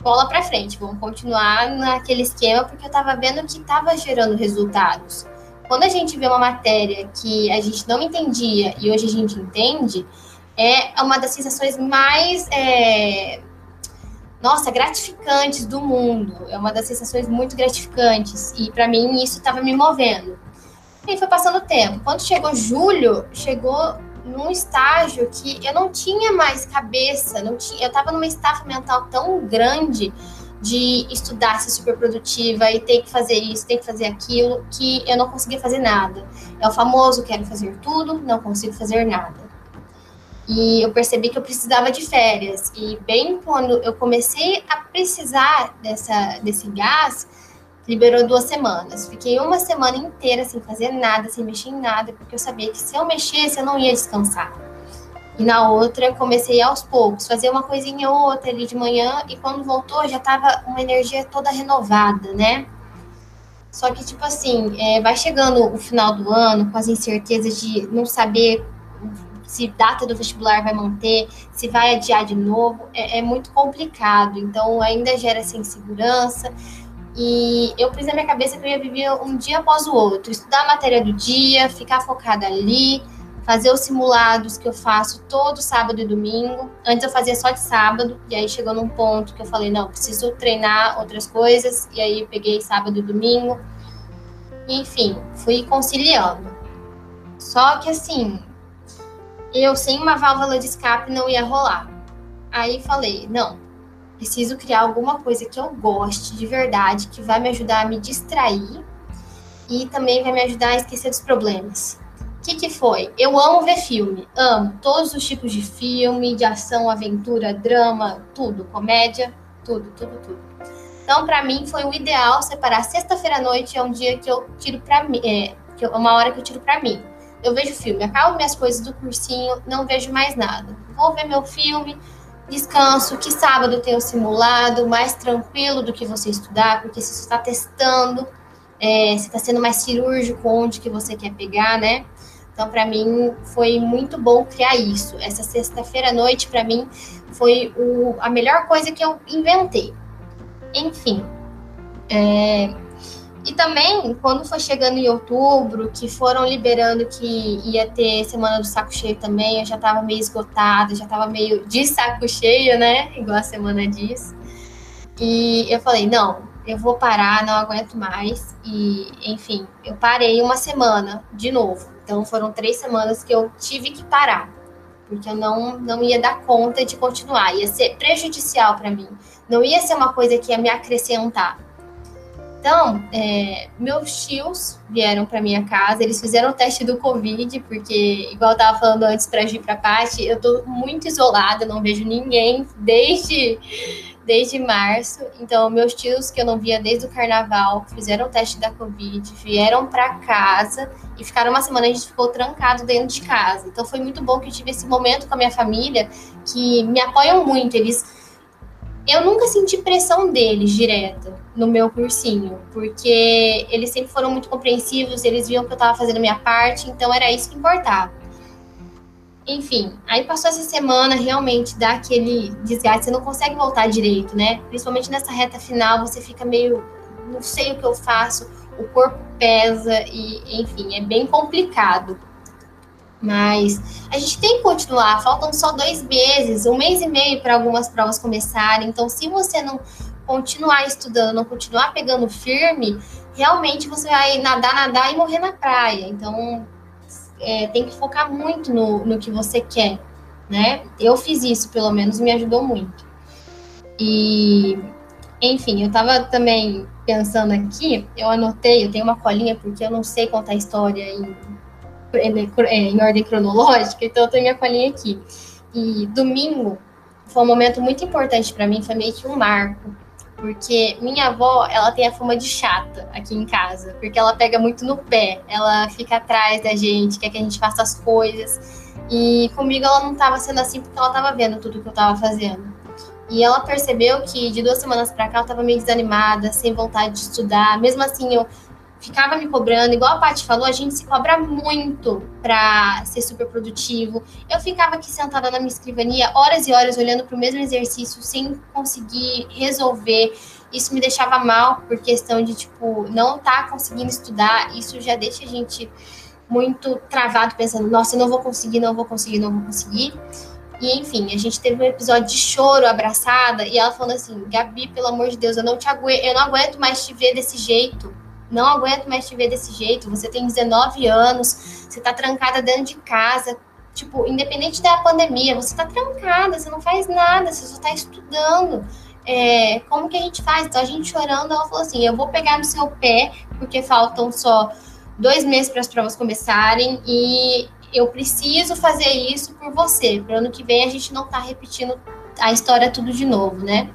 bola para frente, vamos continuar naquele esquema, porque eu estava vendo que estava gerando resultados quando a gente vê uma matéria que a gente não entendia e hoje a gente entende, é uma das sensações mais, é, nossa, gratificantes do mundo. É uma das sensações muito gratificantes. E para mim isso estava me movendo. E foi passando o tempo. Quando chegou julho, chegou num estágio que eu não tinha mais cabeça, não tinha, eu estava numa estafa mental tão grande de estudar, ser super produtiva e ter que fazer isso, ter que fazer aquilo, que eu não conseguia fazer nada. É o famoso quero fazer tudo, não consigo fazer nada. E eu percebi que eu precisava de férias. E bem quando eu comecei a precisar dessa, desse gás, liberou duas semanas. Fiquei uma semana inteira sem fazer nada, sem mexer em nada, porque eu sabia que se eu mexesse, eu não ia descansar. E na outra, comecei aos poucos, fazer uma coisinha ou outra ali de manhã, e quando voltou, já tava uma energia toda renovada, né? Só que, tipo assim, é, vai chegando o final do ano com as incertezas de não saber se data do vestibular vai manter, se vai adiar de novo, é, é muito complicado. Então, ainda gera essa insegurança. E eu pus na minha cabeça que eu ia viver um dia após o outro, estudar a matéria do dia, ficar focada ali, fazer os simulados que eu faço todo sábado e domingo. Antes eu fazia só de sábado, e aí chegou num ponto que eu falei, não, preciso treinar outras coisas, e aí peguei sábado e domingo. Enfim, fui conciliando. Só que assim, eu sem uma válvula de escape não ia rolar. Aí falei, não, preciso criar alguma coisa que eu goste de verdade, que vai me ajudar a me distrair e também vai me ajudar a esquecer dos problemas que, que foi? Eu amo ver filme, amo todos os tipos de filme, de ação, aventura, drama, tudo, comédia, tudo, tudo, tudo. Então, para mim, foi o ideal separar sexta-feira à noite, é um dia que eu tiro para mim, é, que uma hora que eu tiro para mim. Eu vejo filme, acabo minhas coisas do cursinho, não vejo mais nada. Vou ver meu filme, descanso, que sábado tem o simulado, mais tranquilo do que você estudar, porque você está testando, é, você está sendo mais cirúrgico onde que você quer pegar, né? Então, para mim, foi muito bom criar isso. Essa sexta-feira à noite, para mim, foi o, a melhor coisa que eu inventei. Enfim. É, e também, quando foi chegando em outubro, que foram liberando que ia ter Semana do Saco Cheio também, eu já estava meio esgotada, já estava meio de saco cheio, né? Igual a semana diz. E eu falei, não, eu vou parar, não aguento mais. E, enfim, eu parei uma semana de novo. Então foram três semanas que eu tive que parar, porque eu não, não ia dar conta de continuar, ia ser prejudicial para mim, não ia ser uma coisa que ia me acrescentar. Então, é, meus tios vieram para minha casa, eles fizeram o teste do Covid, porque, igual eu estava falando antes para ir para parte, eu estou muito isolada, não vejo ninguém desde desde março. Então, meus tios, que eu não via desde o carnaval, fizeram o teste da Covid, vieram para casa e ficaram uma semana. A gente ficou trancado dentro de casa. Então, foi muito bom que eu tive esse momento com a minha família, que me apoiam muito. Eles. Eu nunca senti pressão deles direto no meu cursinho, porque eles sempre foram muito compreensivos, eles viam que eu estava fazendo a minha parte, então era isso que importava. Enfim, aí passou essa semana, realmente dá aquele desgaste, você não consegue voltar direito, né? Principalmente nessa reta final, você fica meio, não sei o que eu faço, o corpo pesa e, enfim, é bem complicado. Mas a gente tem que continuar, faltam só dois meses, um mês e meio para algumas provas começarem. Então, se você não continuar estudando, não continuar pegando firme, realmente você vai nadar, nadar e morrer na praia. Então, é, tem que focar muito no, no que você quer, né? Eu fiz isso, pelo menos, me ajudou muito. E, enfim, eu tava também pensando aqui, eu anotei, eu tenho uma colinha, porque eu não sei contar história em, em, em ordem cronológica, então eu tenho minha colinha aqui. E domingo foi um momento muito importante para mim, foi meio que um marco, porque minha avó, ela tem a fama de chata aqui em casa, porque ela pega muito no pé, ela fica atrás da gente, quer que a gente faça as coisas. E comigo ela não estava sendo assim porque ela estava vendo tudo que eu estava fazendo. E ela percebeu que de duas semanas para cá eu estava meio desanimada, sem vontade de estudar. Mesmo assim, eu ficava me cobrando, igual a Paty falou, a gente se cobra muito para ser super produtivo. Eu ficava aqui sentada na minha escrivania horas e horas olhando para o mesmo exercício sem conseguir resolver. Isso me deixava mal por questão de tipo não tá conseguindo estudar. Isso já deixa a gente muito travado pensando, nossa, eu não vou conseguir, não vou conseguir, não vou conseguir. E enfim, a gente teve um episódio de choro, abraçada, e ela falando assim: Gabi, pelo amor de Deus, eu não te aguento, eu não aguento mais te ver desse jeito não aguento mais te ver desse jeito, você tem 19 anos, você tá trancada dentro de casa, tipo, independente da pandemia, você tá trancada, você não faz nada, você só tá estudando. É, como que a gente faz? Então a gente chorando, ela falou assim: eu vou pegar no seu pé, porque faltam só dois meses para as provas começarem, e eu preciso fazer isso por você, para ano que vem a gente não tá repetindo a história tudo de novo, né?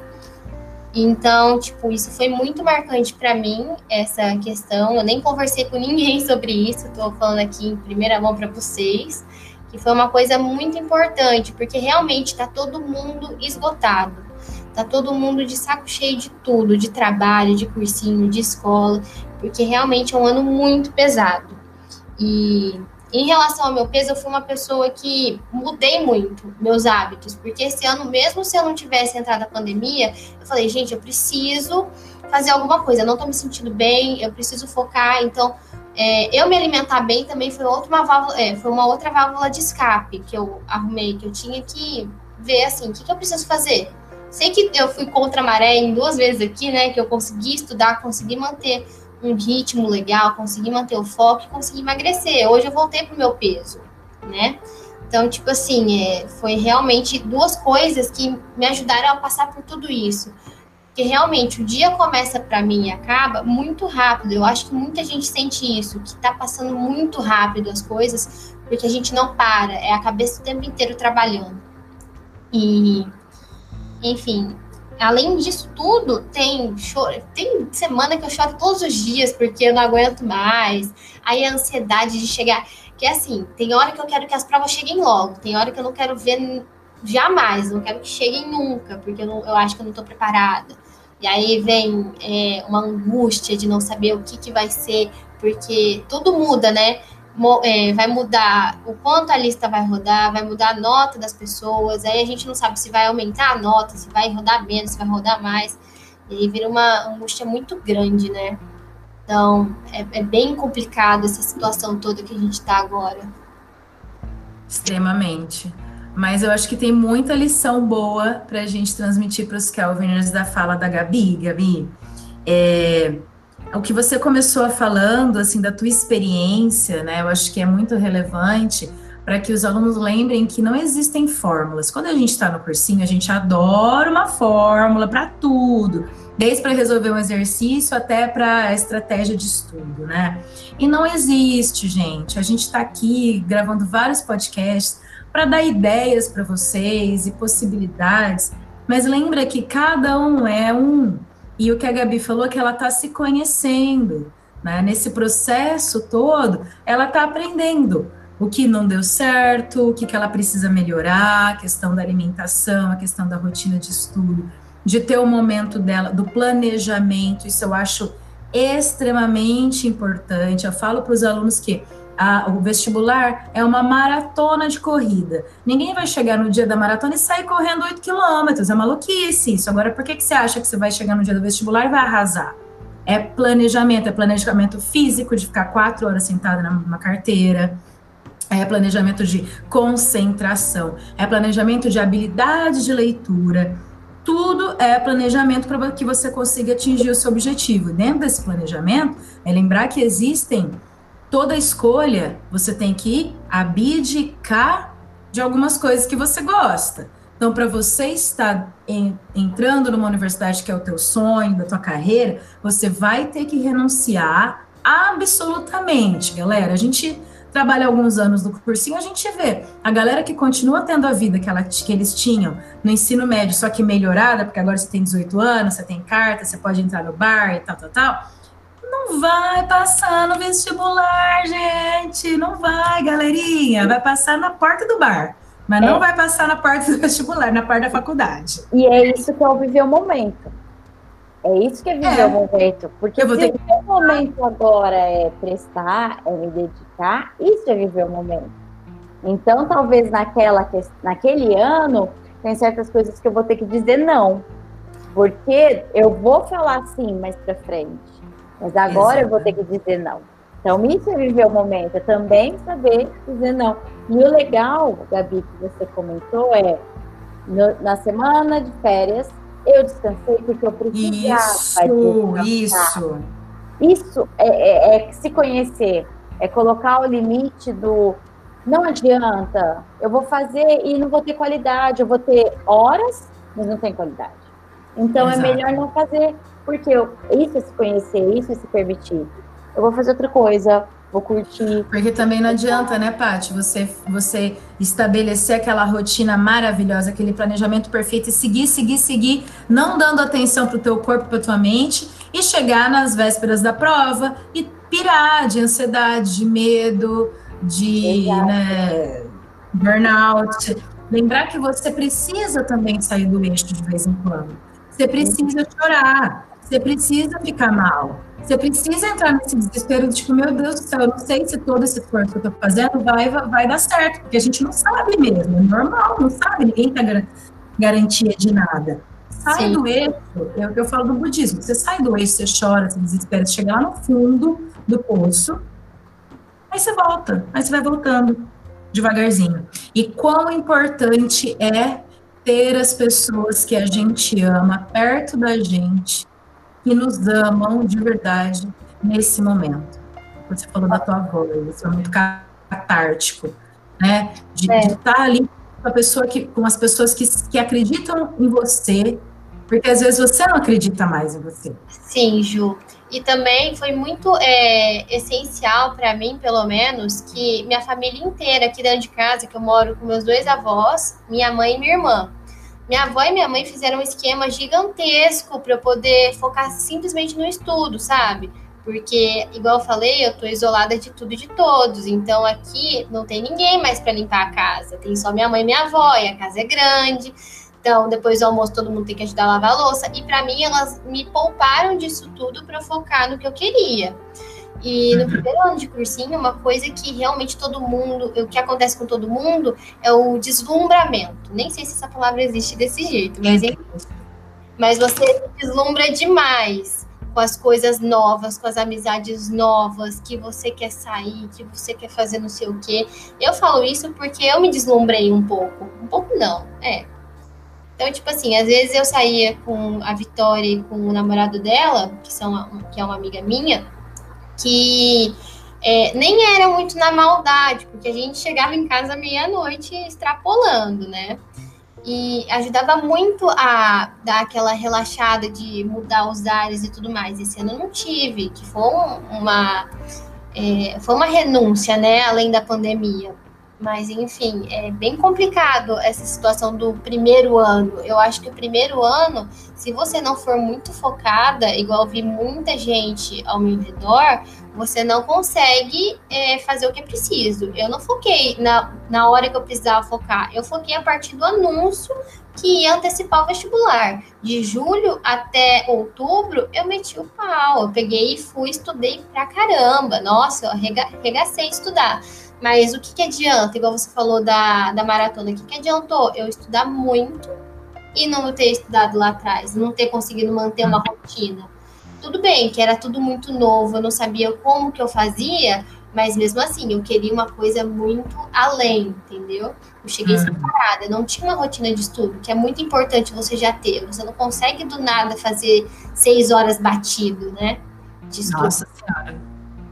Então, tipo, isso foi muito marcante para mim, essa questão. Eu nem conversei com ninguém sobre isso, estou falando aqui em primeira mão para vocês, que foi uma coisa muito importante, porque realmente está todo mundo esgotado. Tá todo mundo de saco cheio de tudo, de trabalho, de cursinho, de escola, porque realmente é um ano muito pesado. E em relação ao meu peso, eu fui uma pessoa que mudei muito meus hábitos, porque esse ano, mesmo se eu não tivesse entrado na pandemia, eu falei, gente, eu preciso fazer alguma coisa, eu não tô me sentindo bem, eu preciso focar, então é, eu me alimentar bem também foi outra válvula, é, foi uma outra válvula de escape que eu arrumei, que eu tinha que ver assim, o que, que eu preciso fazer. Sei que eu fui contra a maré em duas vezes aqui, né? Que eu consegui estudar, consegui manter um ritmo legal, consegui manter o foco e consegui emagrecer. Hoje eu voltei pro meu peso, né? Então, tipo assim, é, foi realmente duas coisas que me ajudaram a passar por tudo isso. Porque realmente o dia começa para mim e acaba muito rápido. Eu acho que muita gente sente isso, que tá passando muito rápido as coisas, porque a gente não para, é a cabeça o tempo inteiro trabalhando. E, enfim, além disso tudo, tem choro, tem semana que eu choro todos os dias porque eu não aguento mais. Aí a ansiedade de chegar, que é assim, tem hora que eu quero que as provas cheguem logo, tem hora que eu não quero ver jamais, não quero que cheguem nunca, porque eu, não, eu acho que eu não estou preparada. E aí vem é, uma angústia de não saber o que, que vai ser, porque tudo muda, né? É, vai mudar o quanto a lista vai rodar, vai mudar a nota das pessoas, aí a gente não sabe se vai aumentar a nota, se vai rodar menos, se vai rodar mais. E vira uma angústia muito grande, né? Então, é, é bem complicado essa situação toda que a gente está agora. Extremamente. Mas eu acho que tem muita lição boa para a gente transmitir para os Kelviners da fala da Gabi. Gabi, é, o que você começou falando, assim, da tua experiência, né? Eu acho que é muito relevante para que os alunos lembrem que não existem fórmulas. Quando a gente está no cursinho, a gente adora uma fórmula para tudo, desde para resolver um exercício até para estratégia de estudo, né? E não existe, gente. A gente está aqui gravando vários podcasts para dar ideias para vocês e possibilidades, mas lembra que cada um é um e o que a Gabi falou é que ela está se conhecendo, né? Nesse processo todo, ela está aprendendo o que não deu certo, o que, que ela precisa melhorar, a questão da alimentação, a questão da rotina de estudo, de ter o momento dela, do planejamento, isso eu acho extremamente importante. Eu falo para os alunos que a, o vestibular é uma maratona de corrida. Ninguém vai chegar no dia da maratona e sair correndo 8 quilômetros. É maluquice isso. Agora, por que, que você acha que você vai chegar no dia do vestibular e vai arrasar? É planejamento, é planejamento físico de ficar quatro horas sentada numa carteira, é planejamento de concentração, é planejamento de habilidade de leitura. Tudo é planejamento para que você consiga atingir o seu objetivo. Dentro desse planejamento, é lembrar que existem toda escolha você tem que abdicar de algumas coisas que você gosta. Então, para você estar em, entrando numa universidade que é o teu sonho, da tua carreira, você vai ter que renunciar absolutamente, galera. A gente trabalha alguns anos no cursinho, a gente vê a galera que continua tendo a vida que, ela, que eles tinham no ensino médio, só que melhorada, porque agora você tem 18 anos, você tem carta, você pode entrar no bar e tal, tal, tal. Não vai passar no vestibular, gente. Não vai, galerinha. Vai passar na porta do bar. Mas é. não vai passar na parte do vestibular, na parte da faculdade. E é isso que é o viver o momento. É isso que é viver é. o momento. Porque se ter... o momento agora é prestar, é me dedicar, isso é viver o momento. Então, talvez naquela, naquele ano, tem certas coisas que eu vou ter que dizer não. Porque eu vou falar sim mais pra frente. Mas agora Exato. eu vou ter que dizer não. Então, isso é viver o momento, é também saber dizer não. E o legal, Gabi, que você comentou, é no, na semana de férias, eu descansei porque eu precisava. Isso, isso. Isso é, é, é, se conhecer, é colocar o limite do não adianta, eu vou fazer e não vou ter qualidade, eu vou ter horas, mas não tem qualidade. Então é Exato. é melhor não fazer, porque eu, isso é se conhecer, isso é se permitir. Eu vou fazer outra coisa, vou curtir. Porque também não adianta, né, Paty, você, você estabelecer aquela rotina maravilhosa, aquele planejamento perfeito e seguir, seguir, seguir, não dando atenção para o teu corpo, para tua mente e chegar nas vésperas da prova e pirar de ansiedade, de medo, de né, burnout. Lembrar que você precisa também sair do eixo de vez em quando. Você precisa chorar, você precisa ficar mal. Você precisa entrar nesse desespero de tipo, meu Deus do céu, eu não sei se todo esse esforço que eu tô fazendo vai, vai dar certo, porque a gente não sabe mesmo, é normal, não sabe, ninguém tá gar garantia de nada. Sai Sim. do eixo, é o que eu falo do budismo, você sai do eixo, você chora, você desespera, você chega lá no fundo do poço, aí você volta, aí você vai voltando devagarzinho. E quão importante é ter as pessoas que a gente ama perto da gente que nos amam de verdade nesse momento. Você falou da tua avó, isso é muito catártico, né? De, é. de estar ali com a pessoa que, com as pessoas que, que acreditam em você, porque às vezes você não acredita mais em você. Sim, Ju. E também foi muito é, essencial para mim, pelo menos, que minha família inteira aqui dentro de casa, que eu moro com meus dois avós, minha mãe e minha irmã, minha avó e minha mãe fizeram um esquema gigantesco para eu poder focar simplesmente no estudo, sabe? Porque, igual eu falei, eu tô isolada de tudo e de todos. Então aqui não tem ninguém mais para limpar a casa. Tem só minha mãe e minha avó, e a casa é grande. Então, depois do almoço, todo mundo tem que ajudar a lavar a louça. E para mim, elas me pouparam disso tudo para focar no que eu queria. E no primeiro ano de cursinho, uma coisa que realmente todo mundo, o que acontece com todo mundo é o deslumbramento. Nem sei se essa palavra existe desse jeito, mas, mas você deslumbra demais com as coisas novas, com as amizades novas, que você quer sair, que você quer fazer não sei o quê. Eu falo isso porque eu me deslumbrei um pouco. Um pouco não, é. Então, tipo assim, às vezes eu saía com a Vitória e com o namorado dela, que, são, que é uma amiga minha, que é, nem era muito na maldade, porque a gente chegava em casa meia-noite extrapolando, né? E ajudava muito a dar aquela relaxada de mudar os ares e tudo mais. Esse ano eu não tive, que foi uma, é, foi uma renúncia, né? Além da pandemia. Mas, enfim, é bem complicado essa situação do primeiro ano. Eu acho que o primeiro ano, se você não for muito focada, igual vi muita gente ao meu redor, você não consegue é, fazer o que é preciso. Eu não foquei na, na hora que eu precisava focar. Eu foquei a partir do anúncio que ia antecipar o vestibular. De julho até outubro, eu meti o pau. Eu peguei e fui, estudei pra caramba. Nossa, eu arregacei estudar. Mas o que, que adianta? Igual você falou da, da maratona, o que, que adiantou? Eu estudar muito e não ter estudado lá atrás, não ter conseguido manter uma rotina. Tudo bem, que era tudo muito novo, eu não sabia como que eu fazia, mas mesmo assim, eu queria uma coisa muito além, entendeu? Eu cheguei uhum. separada, não tinha uma rotina de estudo, que é muito importante você já ter. Você não consegue do nada fazer seis horas batido, né? De estudo. Nossa Senhora.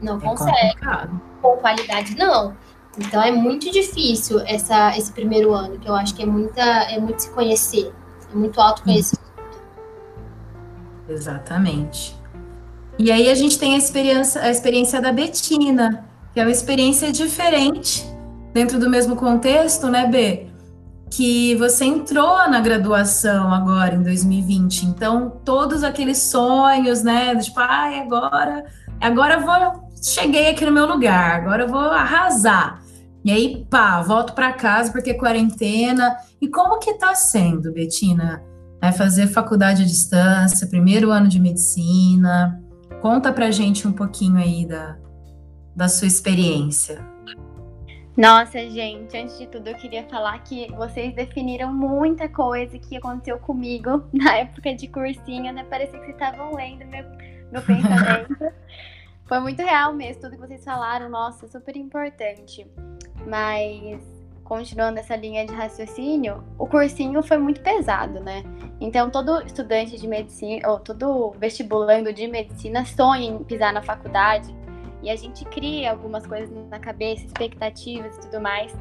Não é consegue. Complicado com qualidade, não. Então é muito difícil essa, esse primeiro ano, que eu acho que é, muita, é muito se conhecer, é muito autoconhecimento. Exatamente. E aí a gente tem a experiência, a experiência da Betina, que é uma experiência diferente dentro do mesmo contexto, né, B? Que você entrou na graduação agora em 2020, então todos aqueles sonhos, né, tipo, ai, agora, agora eu vou, cheguei aqui no meu lugar, agora eu vou arrasar. E aí, pá, volto para casa porque é quarentena. E como que tá sendo, Betina? É fazer faculdade à distância, primeiro ano de medicina. Conta pra gente um pouquinho aí da, da sua experiência. Nossa, gente, antes de tudo eu queria falar que vocês definiram muita coisa que aconteceu comigo na época de cursinho, né? Parecia que vocês estavam lendo meu, meu pensamento. Foi muito real mesmo, tudo que vocês falaram, nossa, super importante. Mas, continuando essa linha de raciocínio, o cursinho foi muito pesado, né? Então, todo estudante de medicina, ou todo vestibulando de medicina sonha em pisar na faculdade e a gente cria algumas coisas na cabeça, expectativas e tudo mais.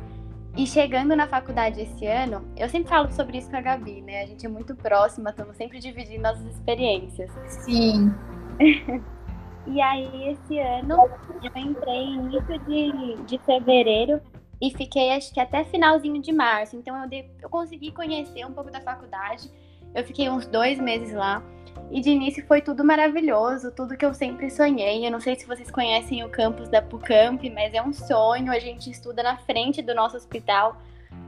E chegando na faculdade esse ano, eu sempre falo sobre isso com a Gabi, né? A gente é muito próxima, estamos sempre dividindo nossas experiências. Sim. e aí, esse ano, eu entrei início de, de fevereiro e fiquei, acho que até finalzinho de março. Então, eu, de, eu consegui conhecer um pouco da faculdade. Eu fiquei uns dois meses lá. E de início foi tudo maravilhoso, tudo que eu sempre sonhei. Eu não sei se vocês conhecem o campus da PUCamp, mas é um sonho. A gente estuda na frente do nosso hospital,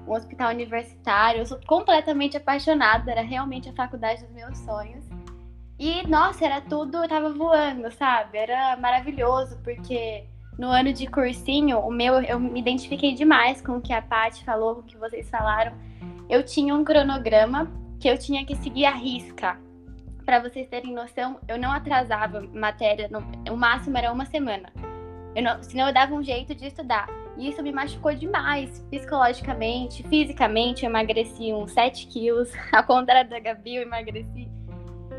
um hospital universitário. Eu sou completamente apaixonada, era realmente a faculdade dos meus sonhos. E nossa, era tudo, eu tava voando, sabe? Era maravilhoso, porque no ano de cursinho, o meu, eu me identifiquei demais com o que a Paty falou, com o que vocês falaram. Eu tinha um cronograma que eu tinha que seguir a risca para vocês terem noção, eu não atrasava matéria, no, o máximo era uma semana. Eu não, senão eu dava um jeito de estudar. E isso me machucou demais, psicologicamente, fisicamente. Eu emagreci uns 7 quilos, ao contrário da Gabi, eu emagreci.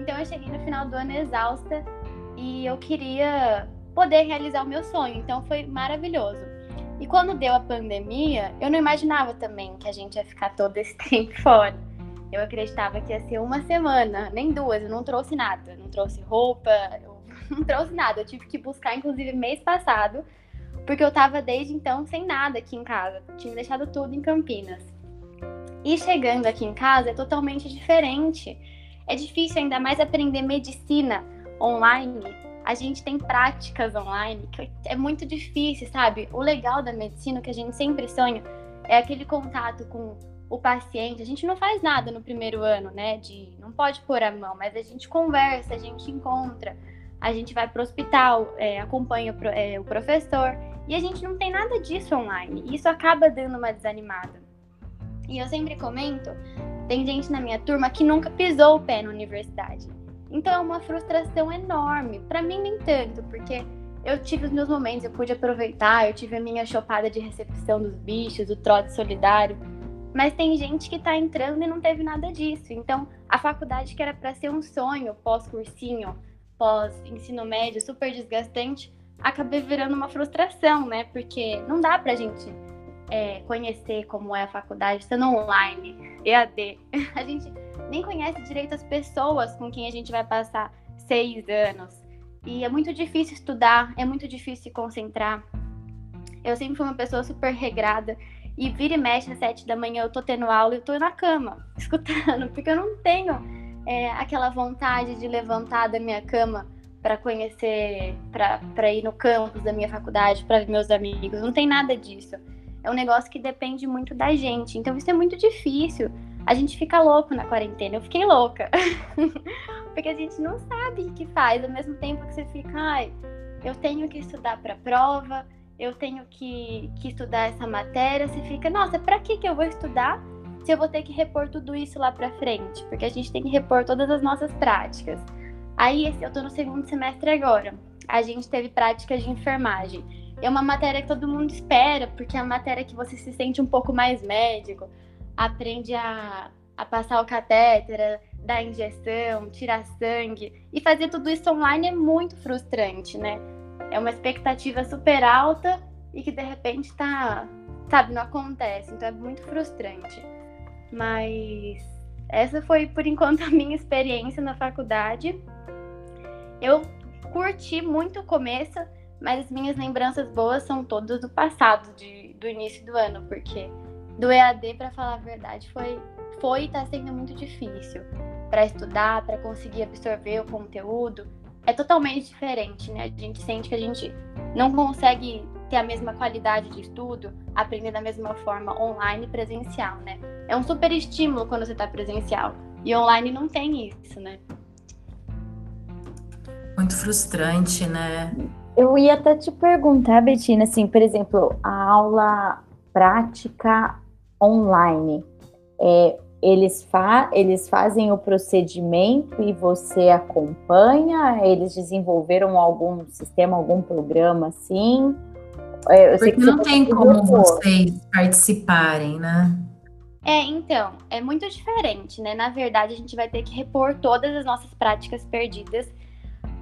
Então eu cheguei no final do ano exausta e eu queria poder realizar o meu sonho. Então foi maravilhoso. E quando deu a pandemia, eu não imaginava também que a gente ia ficar todo esse tempo fora. Eu acreditava que ia ser uma semana, nem duas, eu não trouxe nada. Não trouxe roupa, eu não trouxe nada. Eu tive que buscar, inclusive, mês passado, porque eu tava desde então sem nada aqui em casa. Tinha deixado tudo em Campinas. E chegando aqui em casa é totalmente diferente. É difícil ainda mais aprender medicina online. A gente tem práticas online, que é muito difícil, sabe? O legal da medicina, que a gente sempre sonha, é aquele contato com o paciente, a gente não faz nada no primeiro ano, né? De não pode pôr a mão, mas a gente conversa, a gente encontra, a gente vai para o hospital, é, acompanha é, o professor e a gente não tem nada disso online. Isso acaba dando uma desanimada. E eu sempre comento, tem gente na minha turma que nunca pisou o pé na universidade. Então é uma frustração enorme. Para mim nem tanto, porque eu tive os meus momentos, eu pude aproveitar, eu tive a minha chopada de recepção dos bichos, o trote solidário mas tem gente que está entrando e não teve nada disso. Então, a faculdade que era para ser um sonho pós-cursinho, pós-ensino médio, super desgastante, acaba virando uma frustração, né? Porque não dá para a gente é, conhecer como é a faculdade sendo online, EAD. A gente nem conhece direito as pessoas com quem a gente vai passar seis anos. E é muito difícil estudar, é muito difícil se concentrar. Eu sempre fui uma pessoa super regrada e vira e mexe às sete da manhã, eu tô tendo aula e eu tô na cama, escutando, porque eu não tenho é, aquela vontade de levantar da minha cama para conhecer, para ir no campus da minha faculdade, para ver meus amigos. Não tem nada disso. É um negócio que depende muito da gente. Então isso é muito difícil. A gente fica louco na quarentena. Eu fiquei louca. Porque a gente não sabe o que faz. Ao mesmo tempo que você fica, ai, eu tenho que estudar para prova, eu tenho que, que estudar essa matéria, você fica, nossa, para que, que eu vou estudar se eu vou ter que repor tudo isso lá para frente? Porque a gente tem que repor todas as nossas práticas. Aí, eu tô no segundo semestre agora. A gente teve práticas de enfermagem. É uma matéria que todo mundo espera, porque é a matéria que você se sente um pouco mais médico, aprende a, a passar o catéter, dar injeção, tirar sangue. E fazer tudo isso online é muito frustrante, né? é uma expectativa super alta e que de repente tá, sabe, não acontece. Então é muito frustrante. Mas essa foi por enquanto a minha experiência na faculdade. Eu curti muito o começo, mas as minhas lembranças boas são todas do passado, de, do início do ano, porque do EAD, para falar a verdade, foi foi está sendo muito difícil para estudar, para conseguir absorver o conteúdo. É totalmente diferente, né? A gente sente que a gente não consegue ter a mesma qualidade de estudo, aprender da mesma forma online e presencial, né? É um super estímulo quando você está presencial. E online não tem isso, né? Muito frustrante, né? Eu ia até te perguntar, Betina, assim, por exemplo, a aula prática online, é, eles, fa eles fazem o procedimento e você acompanha? Eles desenvolveram algum sistema, algum programa assim? É, Porque não tem como vocês participarem, né? É, então, é muito diferente, né? Na verdade, a gente vai ter que repor todas as nossas práticas perdidas,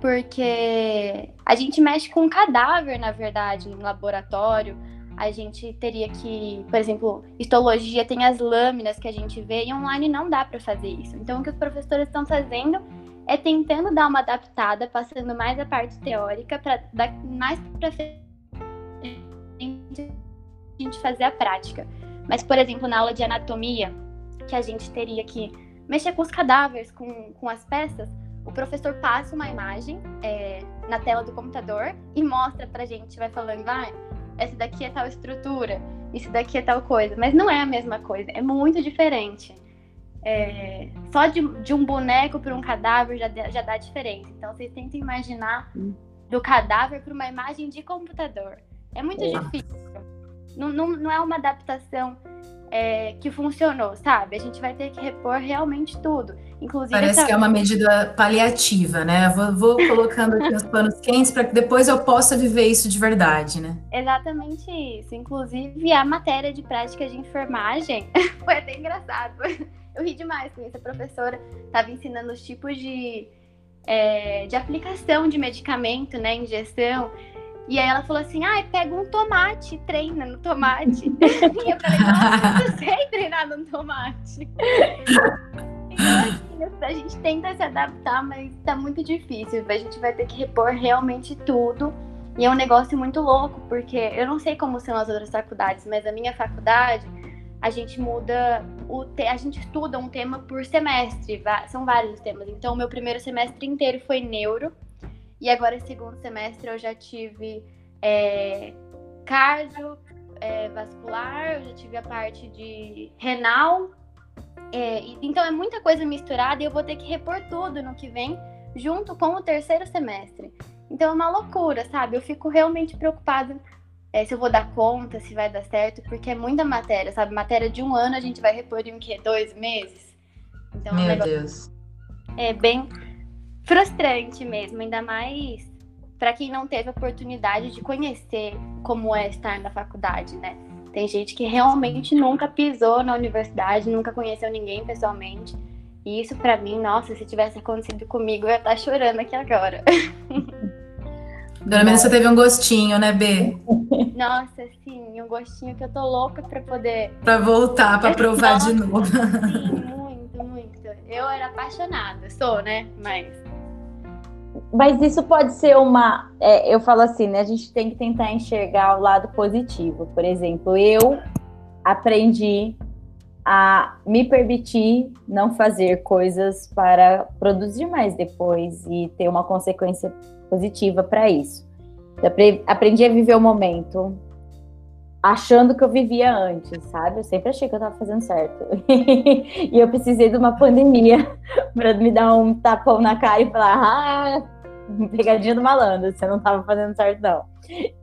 porque a gente mexe com um cadáver, na verdade, no laboratório. A gente teria que, por exemplo, histologia tem as lâminas que a gente vê e online não dá para fazer isso. Então, o que os professores estão fazendo é tentando dar uma adaptada, passando mais a parte teórica para dar mais para a gente fazer a prática. Mas, por exemplo, na aula de anatomia, que a gente teria que mexer com os cadáveres, com, com as peças, o professor passa uma imagem é, na tela do computador e mostra pra gente, vai falando, vai, essa daqui é tal estrutura, isso daqui é tal coisa. Mas não é a mesma coisa, é muito diferente. É, só de, de, um boneco para um cadáver já, já dá diferença. Então, vocês tentem imaginar do cadáver para uma imagem de computador. É muito difícil. Não, não, não é uma adaptação é, que funcionou, sabe? A gente vai ter que repor realmente tudo. Inclusive, Parece essa... que é uma medida paliativa, né? Vou, vou colocando aqui os panos quentes para que depois eu possa viver isso de verdade, né? Exatamente isso. Inclusive, a matéria de prática de enfermagem foi até engraçado. Eu ri demais com isso. A professora estava ensinando os tipos de, é, de aplicação de medicamento, né? Injeção. E aí ela falou assim: ah, pega um tomate, treina no tomate. e eu falei, nossa, eu sei treinar no tomate. então, assim, a gente tenta se adaptar, mas tá muito difícil. A gente vai ter que repor realmente tudo. E é um negócio muito louco, porque eu não sei como são as outras faculdades, mas a minha faculdade, a gente muda o te... a gente estuda um tema por semestre, são vários temas. Então, o meu primeiro semestre inteiro foi neuro, e agora, segundo semestre, eu já tive é, cardio, é, vascular, eu já tive a parte de renal. É, então, é muita coisa misturada e eu vou ter que repor tudo no que vem, junto com o terceiro semestre. Então, é uma loucura, sabe? Eu fico realmente preocupada é, se eu vou dar conta, se vai dar certo, porque é muita matéria, sabe? Matéria de um ano a gente vai repor em o quê? Dois meses? Então, Meu Deus. É bem frustrante mesmo, ainda mais para quem não teve oportunidade de conhecer como é estar na faculdade, né? Tem gente que realmente nunca pisou na universidade, nunca conheceu ninguém pessoalmente. E isso para mim, nossa, se tivesse acontecido comigo, eu ia estar tá chorando aqui agora. Pelo menos você teve um gostinho, né, B? Nossa, sim, um gostinho que eu tô louca para poder. Para voltar, para provar nossa, de novo. Sim, muito, muito. Eu era apaixonada, sou, né? Mas mas isso pode ser uma. É, eu falo assim, né? A gente tem que tentar enxergar o lado positivo. Por exemplo, eu aprendi a me permitir não fazer coisas para produzir mais depois e ter uma consequência positiva para isso. Eu aprendi a viver o momento achando que eu vivia antes, sabe? Eu sempre achei que eu estava fazendo certo. e eu precisei de uma pandemia para me dar um tapão na cara e falar: ah, pegadinha do malandro, você não estava fazendo certo, não.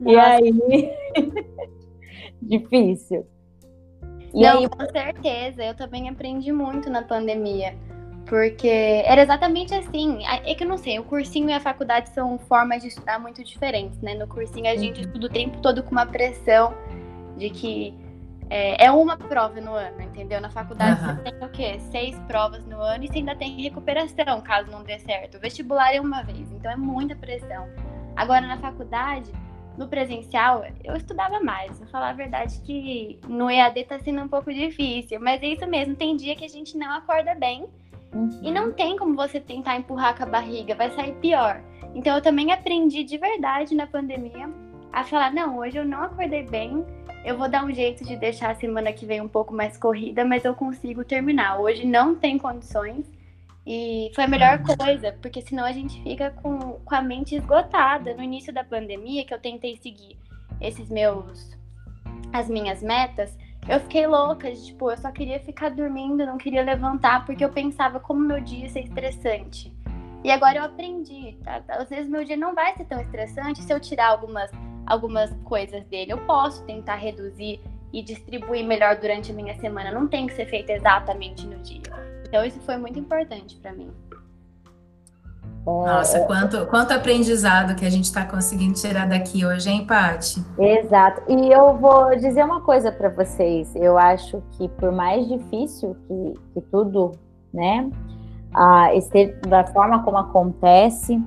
Nossa. E aí. difícil. E não, aí... com certeza. Eu também aprendi muito na pandemia. Porque era exatamente assim. É que eu não sei, o cursinho e a faculdade são formas de estudar muito diferentes, né? No cursinho a gente uhum. estuda o tempo todo com uma pressão de que é, é, uma prova no ano, entendeu? Na faculdade uhum. você tem o quê? Seis provas no ano e você ainda tem recuperação, caso não dê certo. O vestibular é uma vez, então é muita pressão. Agora, na faculdade, no presencial, eu estudava mais. Vou falar a verdade que no EAD tá sendo um pouco difícil, mas é isso mesmo. Tem dia que a gente não acorda bem Uhum. E não tem como você tentar empurrar com a barriga, vai sair pior. Então eu também aprendi de verdade na pandemia a falar: não, hoje eu não acordei bem, eu vou dar um jeito de deixar a semana que vem um pouco mais corrida, mas eu consigo terminar. Hoje não tem condições. E foi a melhor coisa, porque senão a gente fica com, com a mente esgotada. No início da pandemia, que eu tentei seguir esses meus. as minhas metas, eu fiquei louca, tipo, eu só queria ficar dormindo, não queria levantar, porque eu pensava como meu dia ia ser estressante. E agora eu aprendi, tá? Às vezes meu dia não vai ser tão estressante se eu tirar algumas, algumas coisas dele. Eu posso tentar reduzir e distribuir melhor durante a minha semana. Não tem que ser feito exatamente no dia. Então isso foi muito importante para mim. Nossa, quanto, quanto aprendizado que a gente está conseguindo tirar daqui hoje, hein, Paty? Exato. E eu vou dizer uma coisa para vocês. Eu acho que por mais difícil que, que tudo, né, a, da forma como acontece,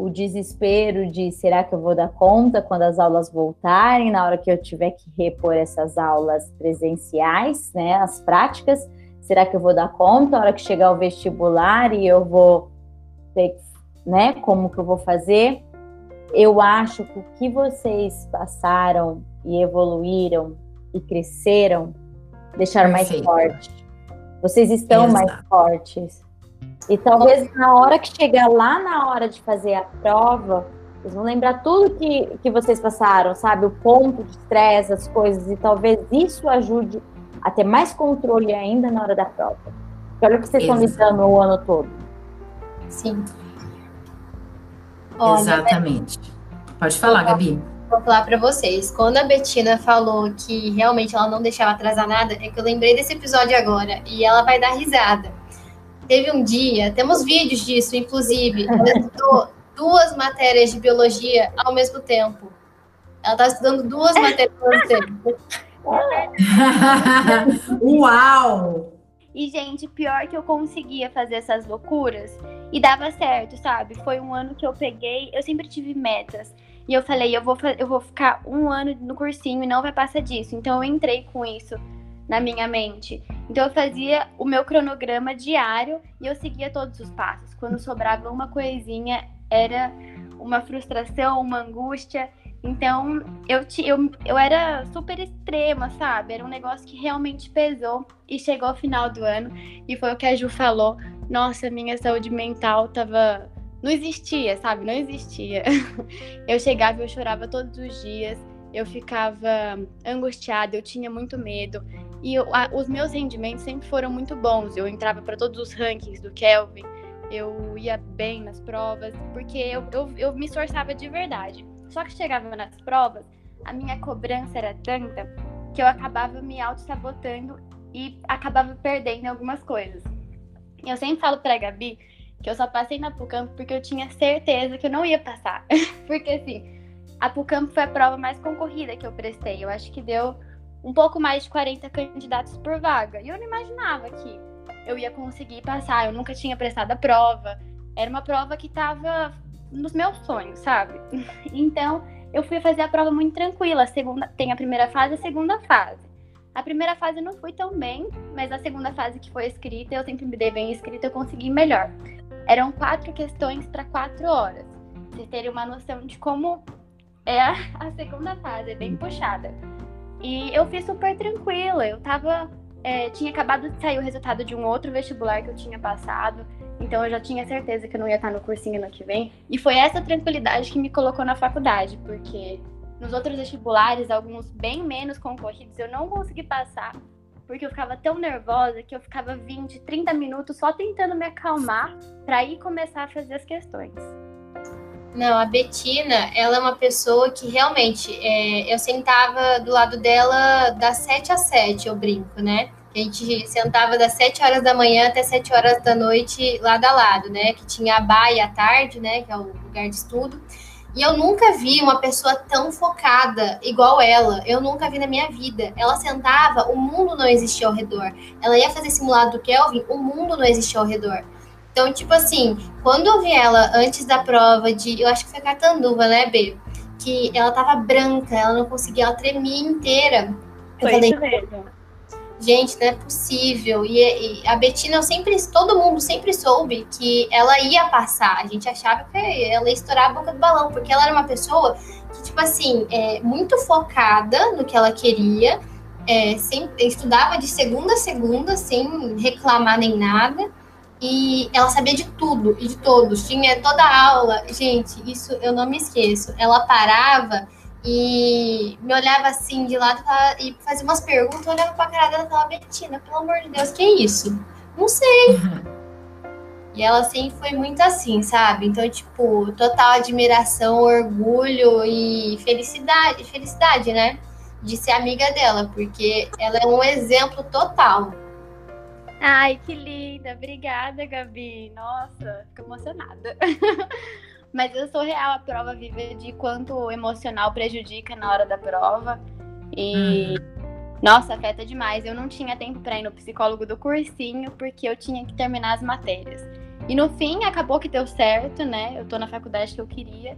o desespero de será que eu vou dar conta quando as aulas voltarem, na hora que eu tiver que repor essas aulas presenciais, né, as práticas, será que eu vou dar conta na hora que chegar o vestibular e eu vou ter, né, como que eu vou fazer? Eu acho que o que vocês passaram e evoluíram e cresceram deixaram Perfeito. mais forte. Vocês estão Exato. mais fortes. E talvez na hora que chegar lá na hora de fazer a prova, vocês vão lembrar tudo que, que vocês passaram, sabe? O ponto de estresse, as coisas, e talvez isso ajude a ter mais controle ainda na hora da prova. Que olha o que vocês Exato. estão lidando o ano todo. Sim. Olha, Exatamente. Pode falar, Gabi. Vou falar para vocês. Quando a Betina falou que realmente ela não deixava atrasar nada, é que eu lembrei desse episódio agora e ela vai dar risada. Teve um dia, temos vídeos disso, inclusive, ela estudou duas matérias de biologia ao mesmo tempo. Ela está estudando duas matérias ao mesmo tempo. Uau! E, gente, pior que eu conseguia fazer essas loucuras e dava certo, sabe? Foi um ano que eu peguei, eu sempre tive metas. E eu falei, eu vou, eu vou ficar um ano no cursinho e não vai passar disso. Então eu entrei com isso na minha mente. Então eu fazia o meu cronograma diário e eu seguia todos os passos. Quando sobrava uma coisinha, era uma frustração, uma angústia. Então, eu, eu, eu era super extrema, sabe? Era um negócio que realmente pesou. E chegou ao final do ano, e foi o que a Ju falou. Nossa, minha saúde mental tava. Não existia, sabe? Não existia. Eu chegava eu chorava todos os dias. Eu ficava angustiada, eu tinha muito medo. E eu, a, os meus rendimentos sempre foram muito bons. Eu entrava para todos os rankings do Kelvin. Eu ia bem nas provas, porque eu, eu, eu me esforçava de verdade. Só que chegava nas provas, a minha cobrança era tanta que eu acabava me auto-sabotando e acabava perdendo algumas coisas. Eu sempre falo pra Gabi que eu só passei na PUCAMP porque eu tinha certeza que eu não ia passar. porque assim, a PUCAMP foi a prova mais concorrida que eu prestei. Eu acho que deu um pouco mais de 40 candidatos por vaga. E eu não imaginava que eu ia conseguir passar. Eu nunca tinha prestado a prova. Era uma prova que estava nos meus sonhos, sabe? Então, eu fui fazer a prova muito tranquila. A segunda, tem a primeira fase e a segunda fase. A primeira fase não fui tão bem, mas a segunda fase que foi escrita, eu sempre me dei bem escrita, eu consegui melhor. Eram quatro questões para quatro horas. Vocês terem uma noção de como é a segunda fase, é bem puxada. E eu fiz super tranquila. Eu tava. É, tinha acabado de sair o resultado de um outro vestibular que eu tinha passado. Então eu já tinha certeza que eu não ia estar no cursinho ano que vem. E foi essa tranquilidade que me colocou na faculdade, porque nos outros vestibulares, alguns bem menos concorridos, eu não consegui passar, porque eu ficava tão nervosa que eu ficava 20, 30 minutos só tentando me acalmar para ir começar a fazer as questões. Não, a Betina, ela é uma pessoa que realmente, é, eu sentava do lado dela das 7 às 7, eu brinco, né? A gente sentava das 7 horas da manhã até 7 horas da noite lado a lado, né? Que tinha a baia à tarde, né? Que é o lugar de estudo. E eu nunca vi uma pessoa tão focada igual ela. Eu nunca vi na minha vida. Ela sentava, o mundo não existia ao redor. Ela ia fazer simulado do Kelvin, o mundo não existia ao redor. Então, tipo assim, quando eu vi ela antes da prova de. Eu acho que foi Catanduva, né, B? Que ela tava branca, ela não conseguia, ela tremia inteira. Eu foi falei, isso mesmo gente, não é possível. E, e, a Betina, eu sempre, todo mundo sempre soube que ela ia passar. A gente achava que ela ia estourar a boca do balão, porque ela era uma pessoa que, tipo assim, é muito focada no que ela queria, é, sempre, estudava de segunda a segunda, sem reclamar nem nada. E ela sabia de tudo e de todos, tinha toda a aula. Gente, isso eu não me esqueço. Ela parava e me olhava assim de lado e fazia umas perguntas, olhava pra cara dela e falava, Betina, pelo amor de Deus, que é isso? Não sei. Uhum. E ela sempre foi muito assim, sabe? Então, tipo, total admiração, orgulho e felicidade, felicidade, né? De ser amiga dela, porque ela é um exemplo total. Ai, que linda! Obrigada, Gabi. Nossa, fico emocionada. Mas eu sou real a prova viva de quanto o emocional prejudica na hora da prova. E, uhum. nossa, afeta demais. Eu não tinha tempo para ir no psicólogo do cursinho, porque eu tinha que terminar as matérias. E no fim, acabou que deu certo, né? Eu tô na faculdade que eu queria.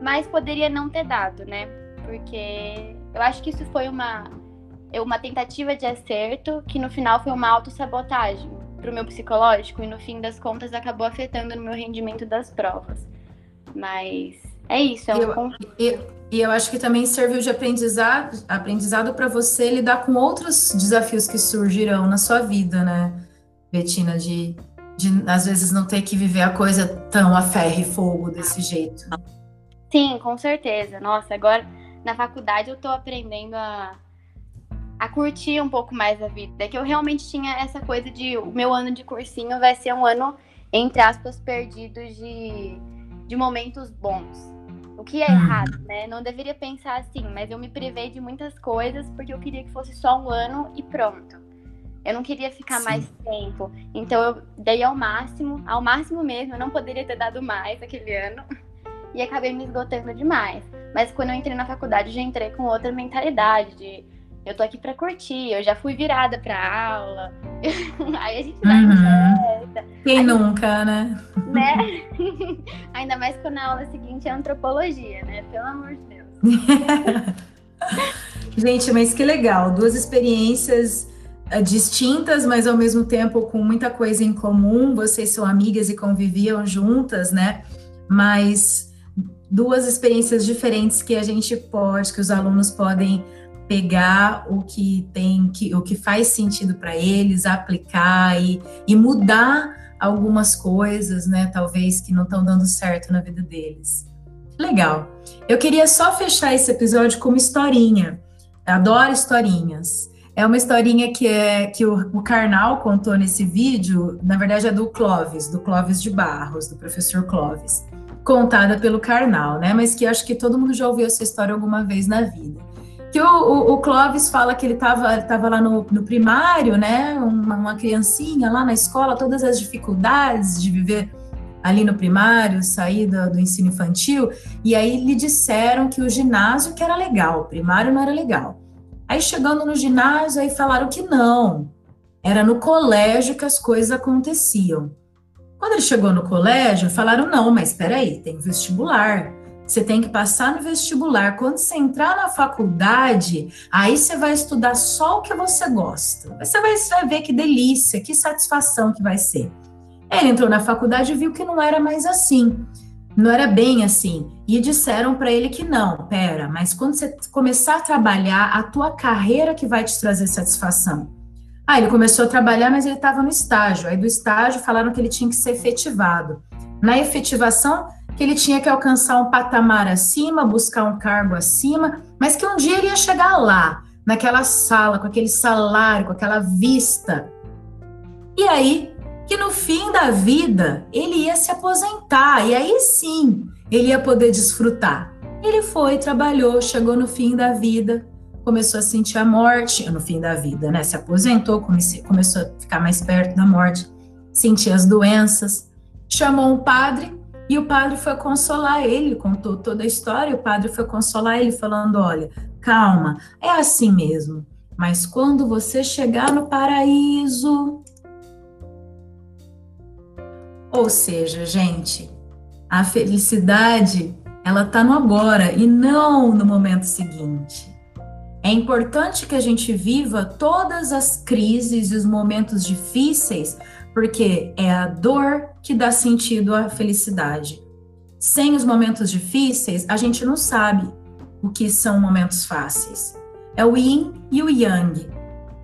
Mas poderia não ter dado, né? Porque eu acho que isso foi uma, uma tentativa de acerto, que no final foi uma autossabotagem pro meu psicológico. E no fim das contas, acabou afetando no meu rendimento das provas. Mas é isso, é um eu, e, e, eu acho que também serviu de aprendizado, aprendizado para você lidar com outros desafios que surgirão na sua vida, né, Betina? De, de às vezes não ter que viver a coisa tão a ferro e fogo desse jeito. Sim, com certeza. Nossa, agora na faculdade eu tô aprendendo a, a curtir um pouco mais a vida. É que eu realmente tinha essa coisa de o meu ano de cursinho vai ser um ano, entre aspas, perdido de de momentos bons. O que é uhum. errado, né? Não deveria pensar assim, mas eu me privei de muitas coisas porque eu queria que fosse só um ano e pronto. Eu não queria ficar Sim. mais tempo. Então eu dei ao máximo, ao máximo mesmo, eu não poderia ter dado mais aquele ano. E acabei me esgotando demais. Mas quando eu entrei na faculdade, já entrei com outra mentalidade de eu tô aqui para curtir, eu já fui virada para aula. Aí a gente vai uhum. festa. Quem nunca, né? Né? Ainda mais quando a aula seguinte é antropologia, né? Pelo amor de Deus. gente, mas que legal, duas experiências uh, distintas, mas ao mesmo tempo com muita coisa em comum. Vocês são amigas e conviviam juntas, né? Mas duas experiências diferentes que a gente pode, que os alunos podem pegar o que tem que o que faz sentido para eles, aplicar e, e mudar algumas coisas, né? Talvez que não estão dando certo na vida deles. Legal. Eu queria só fechar esse episódio com uma historinha. Eu adoro historinhas. É uma historinha que é que o, o Karnal contou nesse vídeo, na verdade é do Clóvis, do Clóvis de Barros, do professor Clóvis, contada pelo Karnal, né? Mas que acho que todo mundo já ouviu essa história alguma vez na vida que o, o, o, Clóvis fala que ele estava tava lá no, no, primário, né? Uma, uma, criancinha lá na escola, todas as dificuldades de viver ali no primário, sair do, do, ensino infantil, e aí lhe disseram que o ginásio que era legal, o primário não era legal. Aí chegando no ginásio, aí falaram que não, era no colégio que as coisas aconteciam. Quando ele chegou no colégio, falaram não, mas espera aí, tem vestibular você tem que passar no vestibular. Quando você entrar na faculdade, aí você vai estudar só o que você gosta. Você vai, ver que delícia, que satisfação que vai ser. Ele entrou na faculdade e viu que não era mais assim. Não era bem assim. E disseram para ele que não, pera, mas quando você começar a trabalhar, a tua carreira que vai te trazer satisfação. Ah, ele começou a trabalhar, mas ele estava no estágio. Aí do estágio falaram que ele tinha que ser efetivado. Na efetivação, que ele tinha que alcançar um patamar acima, buscar um cargo acima, mas que um dia ele ia chegar lá, naquela sala, com aquele salário, com aquela vista. E aí, que no fim da vida, ele ia se aposentar, e aí sim, ele ia poder desfrutar. Ele foi, trabalhou, chegou no fim da vida, começou a sentir a morte, no fim da vida, né? Se aposentou, começou a ficar mais perto da morte, sentir as doenças, chamou um padre e o padre foi consolar ele, contou toda a história. O padre foi consolar ele, falando: Olha, calma, é assim mesmo. Mas quando você chegar no paraíso. Ou seja, gente, a felicidade ela está no agora e não no momento seguinte. É importante que a gente viva todas as crises e os momentos difíceis, porque é a dor que dá sentido à felicidade. Sem os momentos difíceis, a gente não sabe o que são momentos fáceis. É o yin e o yang,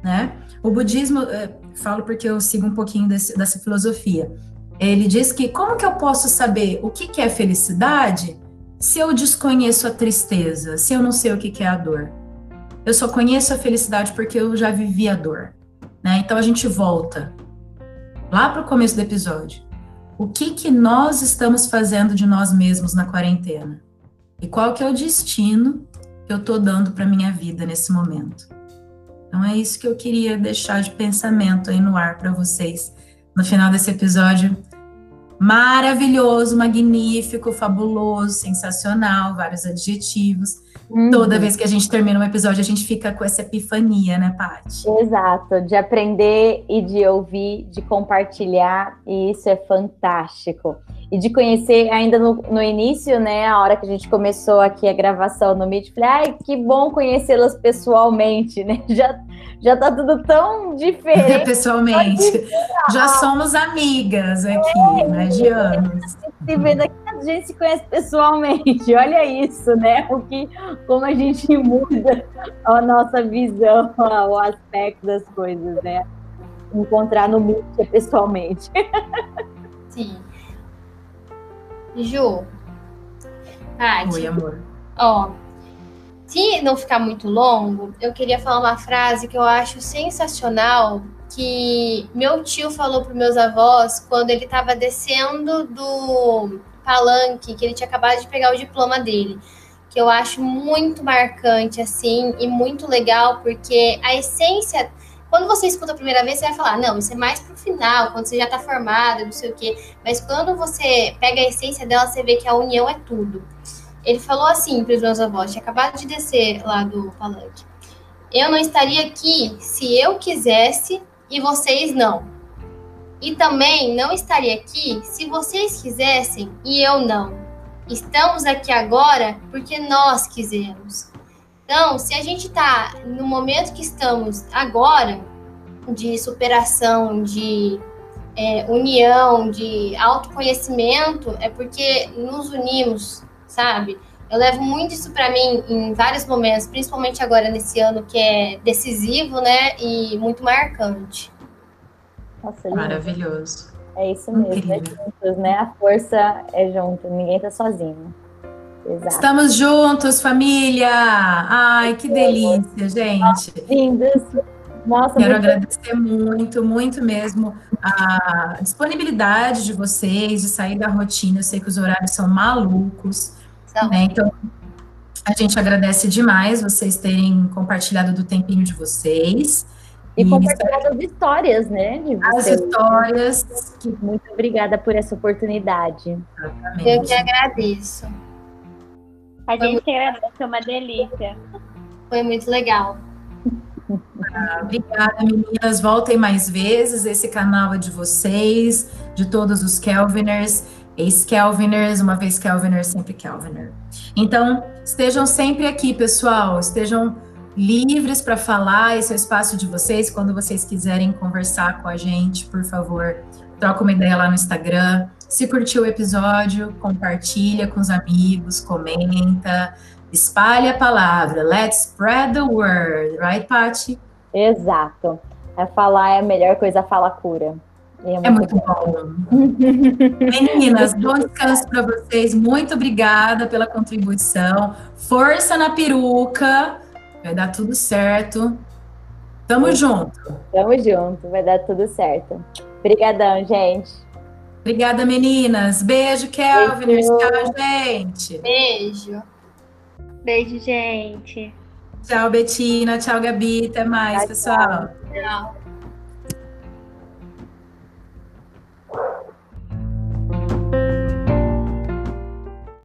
né? O budismo, é, falo porque eu sigo um pouquinho desse, dessa filosofia. Ele diz que como que eu posso saber o que, que é felicidade se eu desconheço a tristeza, se eu não sei o que, que é a dor? Eu só conheço a felicidade porque eu já vivi a dor, né? Então a gente volta lá para o começo do episódio. O que que nós estamos fazendo de nós mesmos na quarentena? E qual que é o destino que eu estou dando para minha vida nesse momento? Então é isso que eu queria deixar de pensamento aí no ar para vocês no final desse episódio maravilhoso, magnífico, fabuloso, sensacional, vários adjetivos. Uhum. Toda vez que a gente termina um episódio, a gente fica com essa epifania, né, Paty? Exato, de aprender e de ouvir, de compartilhar, e isso é fantástico. E de conhecer ainda no, no início, né, a hora que a gente começou aqui a gravação no Meet, falei, ai, que bom conhecê-las pessoalmente, né? Já já tá tudo tão diferente. Pessoalmente. Já somos amigas aqui, é, né, de anos. Se vê daqui a gente se conhece pessoalmente. Olha isso, né? O que, como a gente muda a nossa visão, o aspecto das coisas, né? Encontrar no mídia pessoalmente. Sim. Ju. Paty. Oi, amor. Ó, se não ficar muito longo, eu queria falar uma frase que eu acho sensacional que meu tio falou para meus avós quando ele estava descendo do palanque, que ele tinha acabado de pegar o diploma dele, que eu acho muito marcante assim e muito legal porque a essência quando você escuta a primeira vez, você vai falar, não, isso é mais pro final, quando você já tá formada, não sei o quê. Mas quando você pega a essência dela, você vê que a união é tudo. Ele falou assim para os meus avós, tinha acabado de descer lá do palanque. Eu não estaria aqui se eu quisesse e vocês não. E também não estaria aqui se vocês quisessem e eu não. Estamos aqui agora porque nós quisemos. Então, se a gente está no momento que estamos agora, de superação, de é, união, de autoconhecimento, é porque nos unimos, sabe? Eu levo muito isso para mim em vários momentos, principalmente agora nesse ano que é decisivo, né? E muito marcante. Nossa, é Maravilhoso. É isso mesmo, é juntos, né? A força é junto, ninguém tá sozinho. Exato. Estamos juntos, família! Ai, que delícia, gente! Lindas! Nossa, Quero muito... agradecer muito, muito mesmo a disponibilidade de vocês de sair da rotina. Eu sei que os horários são malucos. Né? Então, a gente agradece demais vocês terem compartilhado do tempinho de vocês. E, e compartilhado as histórias, né? As histórias. Muito obrigada por essa oportunidade. Exatamente. Eu que agradeço. A gente que agradece, é uma delícia. Foi muito legal. Ah, obrigada, meninas. Voltem mais vezes. Esse canal é de vocês, de todos os Kelviners ex-Kelviners, uma vez Kelviner, sempre Kelviner. Então, estejam sempre aqui, pessoal, estejam livres para falar, esse é o espaço de vocês, quando vocês quiserem conversar com a gente, por favor, troca uma ideia lá no Instagram. Se curtiu o episódio, compartilha com os amigos, comenta, espalhe a palavra. Let's spread the word, right, Patty? Exato. É falar é a melhor coisa, fala cura. É, é muito bom. Meninas, bom descanso para vocês. Muito obrigada pela contribuição. Força na peruca. Vai dar tudo certo. Tamo junto. Tamo junto, vai dar tudo certo. Obrigadão, gente. Obrigada, meninas. Beijo, Kelvin. Tchau, gente. Beijo. Beijo, gente. Tchau, Betina. Tchau, Gabi. Até mais, tchau, pessoal. Tchau.